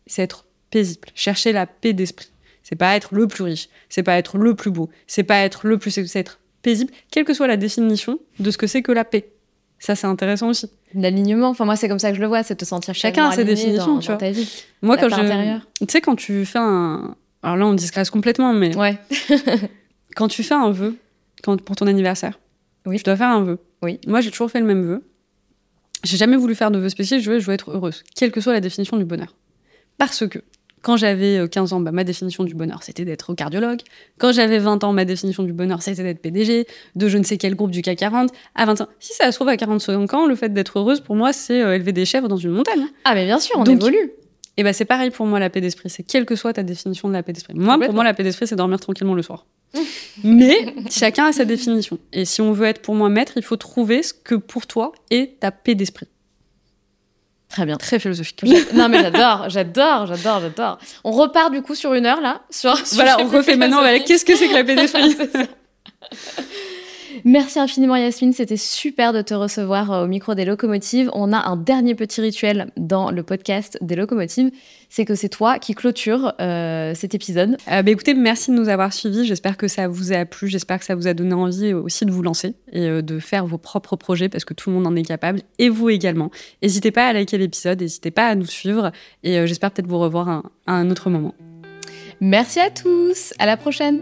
C'est être paisible. Chercher la paix d'esprit. C'est pas être le plus riche. C'est pas être le plus beau. C'est pas être le plus. C'est être paisible, quelle que soit la définition de ce que c'est que la paix. Ça, c'est intéressant aussi. L'alignement, enfin moi c'est comme ça que je le vois, c'est te sentir Chacun a ses définitions, dans, tu vois. ta vie. Moi, La quand je. Tu sais, quand tu fais un. Alors là, on discrète complètement, mais Ouais. quand tu fais un vœu quand, pour ton anniversaire, Oui. tu dois faire un vœu. Oui. Moi, j'ai toujours fait le même vœu. J'ai jamais voulu faire de vœu spécial, je veux, je veux être heureuse, quelle que soit la définition du bonheur. Parce que quand j'avais euh, 15 ans, bah, ma définition du bonheur, c'était d'être cardiologue. Quand j'avais 20 ans, ma définition du bonheur, c'était d'être PDG de je ne sais quel groupe du CAC 40. À 20 ans, si ça se trouve à 45 ans, le fait d'être heureuse, pour moi, c'est euh, élever des chèvres dans une montagne. Ah mais bien sûr, on Donc, évolue. Et ben c'est pareil pour moi la paix d'esprit, c'est quelle que soit ta définition de la paix d'esprit. Moi pour moi la paix d'esprit c'est dormir tranquillement le soir. Mais chacun a sa définition. Et si on veut être pour moi maître, il faut trouver ce que pour toi est ta paix d'esprit. Très bien. Très philosophique. non mais j'adore, j'adore, j'adore, j'adore. On repart du coup sur une heure là. Sur, sur voilà, on refait maintenant qu'est-ce que c'est que la ça. Merci infiniment Yasmine, c'était super de te recevoir euh, au micro des locomotives. On a un dernier petit rituel dans le podcast des locomotives, c'est que c'est toi qui clôture euh, cet épisode. Euh, bah, écoutez, merci de nous avoir suivis, j'espère que ça vous a plu, j'espère que ça vous a donné envie aussi de vous lancer et de faire vos propres projets parce que tout le monde en est capable et vous également. N'hésitez pas à liker l'épisode, n'hésitez pas à nous suivre et j'espère peut-être vous revoir à un autre moment. Merci à tous, à la prochaine